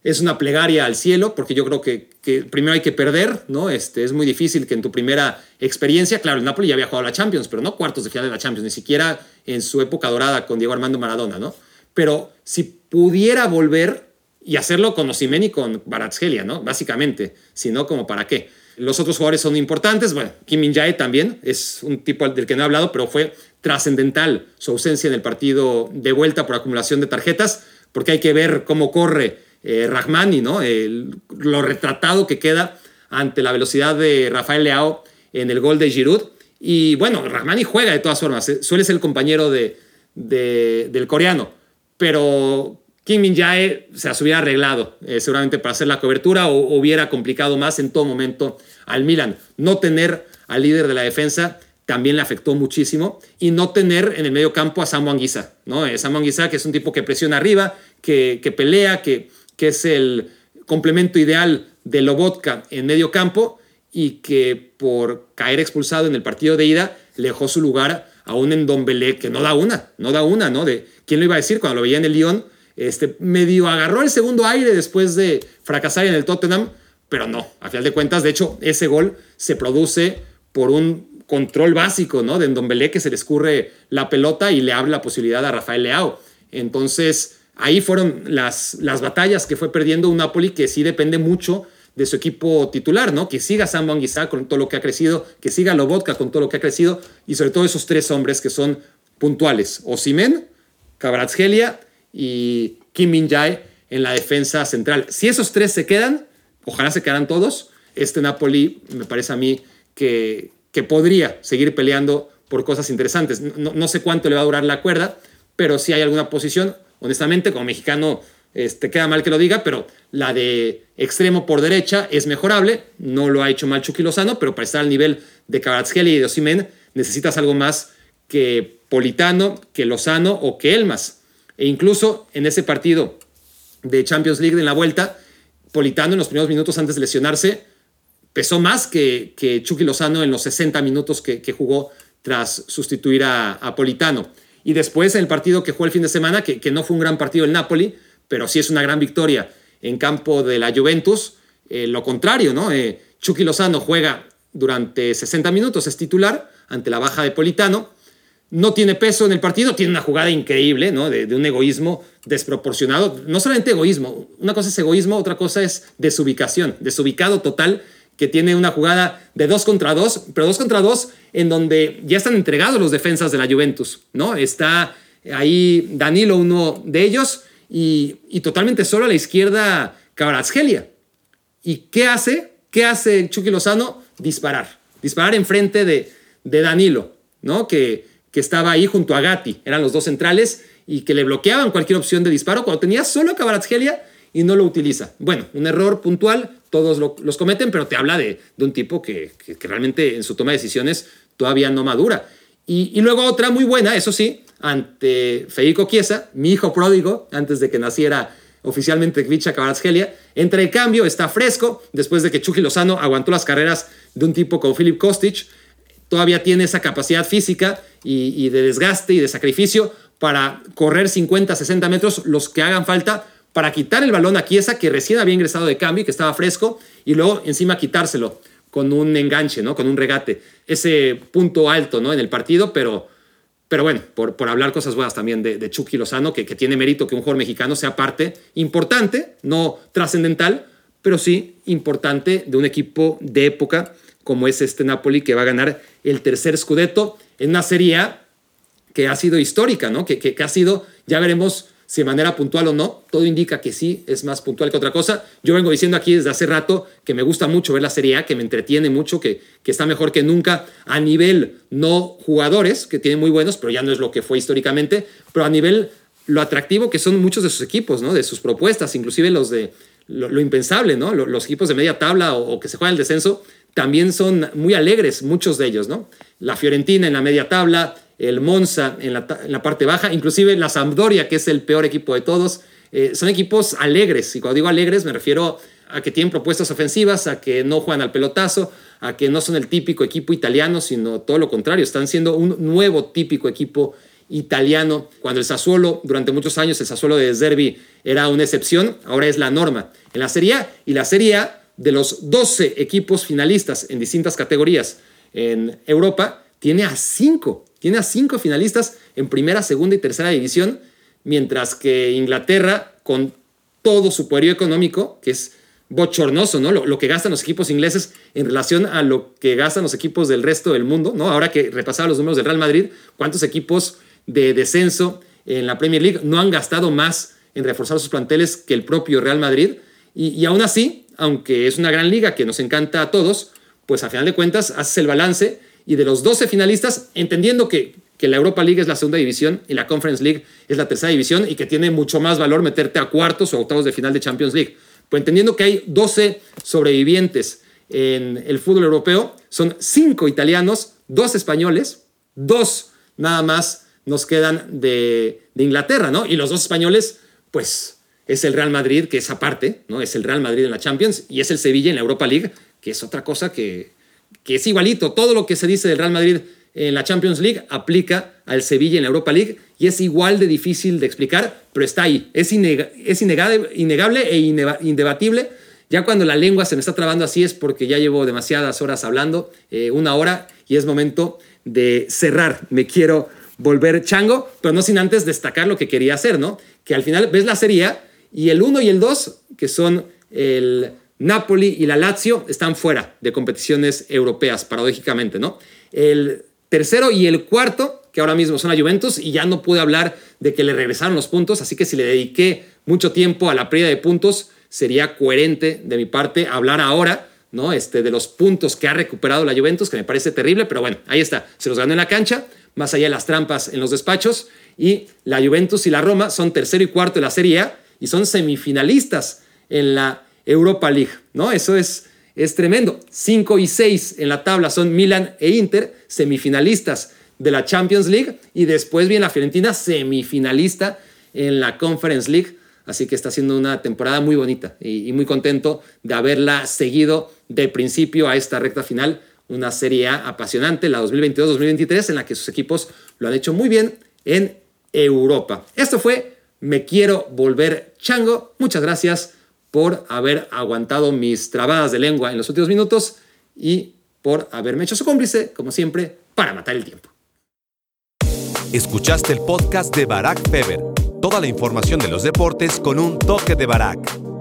es una plegaria al cielo, porque yo creo que, primero hay que perder, ¿no? Este, es muy difícil que en tu primera experiencia, claro, el Napoli ya había jugado la Champions, pero no cuartos de final de la Champions, ni siquiera en su época dorada con Diego Armando Maradona, ¿no? Pero si pudiera volver y hacerlo con Osimhen y con Baratsgelia, ¿no? Básicamente, si no, como para qué. Los otros jugadores son importantes, bueno, Kim Min Jae también es un tipo del que no he hablado, pero fue trascendental su ausencia en el partido de vuelta por acumulación de tarjetas, porque hay que ver cómo corre eh, Rahmani, ¿no? lo retratado que queda ante la velocidad de Rafael Leao en el gol de Giroud. Y bueno, Rahmani juega de todas formas, eh, suele ser el compañero de, del coreano, pero Kim Min Jae se las hubiera arreglado eh, seguramente para hacer la cobertura o, hubiera complicado más en todo momento al Milan. No tener al líder de la defensa también le afectó muchísimo y no tener en el medio campo a Samu Anguissa, ¿no? Eh, Samu Anguissa que es un tipo que presiona arriba, que, que pelea, que, que es el complemento ideal de Lobotka en medio campo y que por caer expulsado en el partido de ida dejó su lugar a un Endombele que no da una, no da una, ¿no? De quién lo iba a decir cuando lo veía en el Lyon, este medio agarró el segundo aire después de fracasar en el Tottenham, pero no, a final de cuentas, de hecho, ese gol se produce por un control básico, ¿no? De Endombele que se le escurre la pelota y le abre la posibilidad a Rafael Leao. Entonces, ahí fueron las, las batallas que fue perdiendo un Napoli que sí depende mucho de su equipo titular, ¿no? Que siga Sam Anguissa con todo lo que ha crecido, que siga Lobotka con todo lo que ha crecido y sobre todo esos tres hombres que son puntuales, Osimen, Kvaratskhelia y Kim Min Jae en la defensa central. Si esos tres se quedan, ojalá se quedaran todos, este Napoli me parece a mí que, podría seguir peleando por cosas interesantes. No, no sé cuánto le va a durar la cuerda, pero si hay alguna posición, honestamente, como mexicano este, queda mal que lo diga, pero la de extremo por derecha es mejorable. No lo ha hecho mal Chucky Lozano, pero para estar al nivel de Kvaratskhelia y de Osimen necesitas algo más que Politano, que Lozano o que Elmas. E incluso en ese partido de Champions League en la vuelta, Politano en los primeros minutos antes de lesionarse pesó más que, que Chucky Lozano en los 60 minutos que, jugó tras sustituir a, Politano. Y después en el partido que jugó el fin de semana, que, que no fue un gran partido el Napoli, pero sí es una gran victoria en campo de la Juventus. Eh, lo contrario, ¿no? Eh, Chucky Lozano juega durante 60 minutos, es titular ante la baja de Politano. No tiene peso en el partido, tiene una jugada increíble, ¿no? De, un egoísmo desproporcionado. No solamente egoísmo, una cosa es egoísmo, otra cosa es desubicación, desubicado total, que tiene una jugada de dos contra dos, pero dos contra dos en donde ya están entregados los defensas de la Juventus, ¿no? Está ahí Danilo, uno de ellos, y, totalmente solo a la izquierda Kvaratskhelia. ¿Y qué hace? ¿Qué hace Chucky Lozano? Disparar. Disparar enfrente de, de Danilo, ¿no? Que, que estaba ahí junto a Gatti. Eran los dos centrales y que le bloqueaban cualquier opción de disparo cuando tenía solo a Kvaratskhelia y no lo utiliza. Bueno, un error puntual, todos los cometen, pero te habla de, un tipo que, que, realmente en su toma de decisiones todavía no madura. Y, luego otra muy buena, eso sí, ante Federico Chiesa, mi hijo pródigo, antes de que naciera oficialmente Kvicha Kvaratskhelia. Entra de cambio, está fresco, después de que Chucky Lozano aguantó las carreras de un tipo como Philip Kostic. Todavía tiene esa capacidad física y, de desgaste y de sacrificio para correr 50, 60 metros, los que hagan falta, para quitar el balón a Chiesa, que recién había ingresado de cambio y que estaba fresco, y luego encima quitárselo con un enganche, ¿no? con un regate. Ese punto alto ¿no? en el partido, pero pero bueno, por, por hablar cosas buenas también de, de Chucky Lozano, que, tiene mérito que un jugador mexicano sea parte importante, no trascendental, pero sí importante de un equipo de época como es este Napoli que va a ganar el tercer Scudetto en una serie que ha sido histórica, ¿no? Que, que, que ha sido, ya veremos si de manera puntual o no, todo indica que sí, es más puntual que otra cosa. Yo vengo diciendo aquí desde hace rato que me gusta mucho ver la Serie A, que me entretiene mucho, que, que está mejor que nunca a nivel no jugadores, que tienen muy buenos, pero ya no es lo que fue históricamente, pero a nivel lo atractivo que son muchos de sus equipos, ¿no? De sus propuestas, inclusive los de lo, impensable, ¿no? Los equipos de media tabla o, que se juegan el descenso, también son muy alegres, muchos de ellos, ¿no? La Fiorentina en la media tabla, el Monza en la, en la, parte baja, inclusive la Sampdoria, que es el peor equipo de todos. Eh, son equipos alegres, y cuando digo alegres me refiero a que tienen propuestas ofensivas, a que no juegan al pelotazo, a que no son el típico equipo italiano, sino todo lo contrario, están siendo un nuevo típico equipo italiano. Cuando el Sassuolo, durante muchos años, el Sassuolo de Zerbi era una excepción, ahora es la norma. En la Serie A y la Serie A, de los 12 equipos finalistas en distintas categorías en Europa, tiene a 5 tiene a cinco finalistas en primera, segunda y tercera división, mientras que Inglaterra, con todo su poderío económico, que es bochornoso, ¿no? Lo, lo, que gastan los equipos ingleses en relación a lo que gastan los equipos del resto del mundo, ¿no? Ahora que repasaba los números del Real Madrid, ¿cuántos equipos de descenso en la Premier League no han gastado más en reforzar sus planteles que el propio Real Madrid? Y, aún así, aunque es una gran liga que nos encanta a todos, pues a final de cuentas haces el balance y de los 12 finalistas, entendiendo que, que la Europa League es la segunda división y la Conference League es la tercera división y que tiene mucho más valor meterte a cuartos o octavos de final de Champions League. Pues entendiendo que hay 12 sobrevivientes en el fútbol europeo, son 5 italianos, 2 españoles, 2 nada más nos quedan de, Inglaterra, ¿no? Y los dos españoles, pues es el Real Madrid, que es aparte, ¿no? Es el Real Madrid en la Champions y es el Sevilla en la Europa League, que es otra cosa que, que es igualito. Todo lo que se dice del Real Madrid en la Champions League aplica al Sevilla en la Europa League y es igual de difícil de explicar, pero está ahí. Es, es innegable, innegable e indebatible. Ya cuando la lengua se me está trabando así es porque ya llevo demasiadas horas hablando, eh, una hora, y es momento de cerrar. Me quiero volver chango, pero no sin antes destacar lo que quería hacer, ¿no? Que al final ves la Serie y el 1 y el 2, que son el Napoli y la Lazio están fuera de competiciones europeas, paradójicamente, ¿no? El tercero y el cuarto, que ahora mismo son a Juventus, y ya no pude hablar de que le regresaron los puntos, así que si le dediqué mucho tiempo a la pérdida de puntos, sería coherente de mi parte hablar ahora, ¿no? Este, de los puntos que ha recuperado la Juventus, que me parece terrible, pero bueno, ahí está, se los ganó en la cancha, más allá de las trampas en los despachos, y la Juventus y la Roma son tercero y cuarto de la Serie A, y son semifinalistas en la Europa League, ¿no? Eso es, es tremendo. 5 y 6 en la tabla son Milan e Inter, semifinalistas de la Champions League, y después viene la Fiorentina, semifinalista en la Conference League. Así que está siendo una temporada muy bonita y muy contento de haberla seguido de principio a esta recta final. Una serie apasionante, la 2022-2023, en la que sus equipos lo han hecho muy bien en Europa. Esto fue me quiero volver chango. Muchas gracias por haber aguantado mis trabadas de lengua en los últimos minutos y por haberme hecho su cómplice, como siempre, para matar el tiempo. Escuchaste el podcast de Barack Feber. Toda la información de los deportes con un toque de Barack.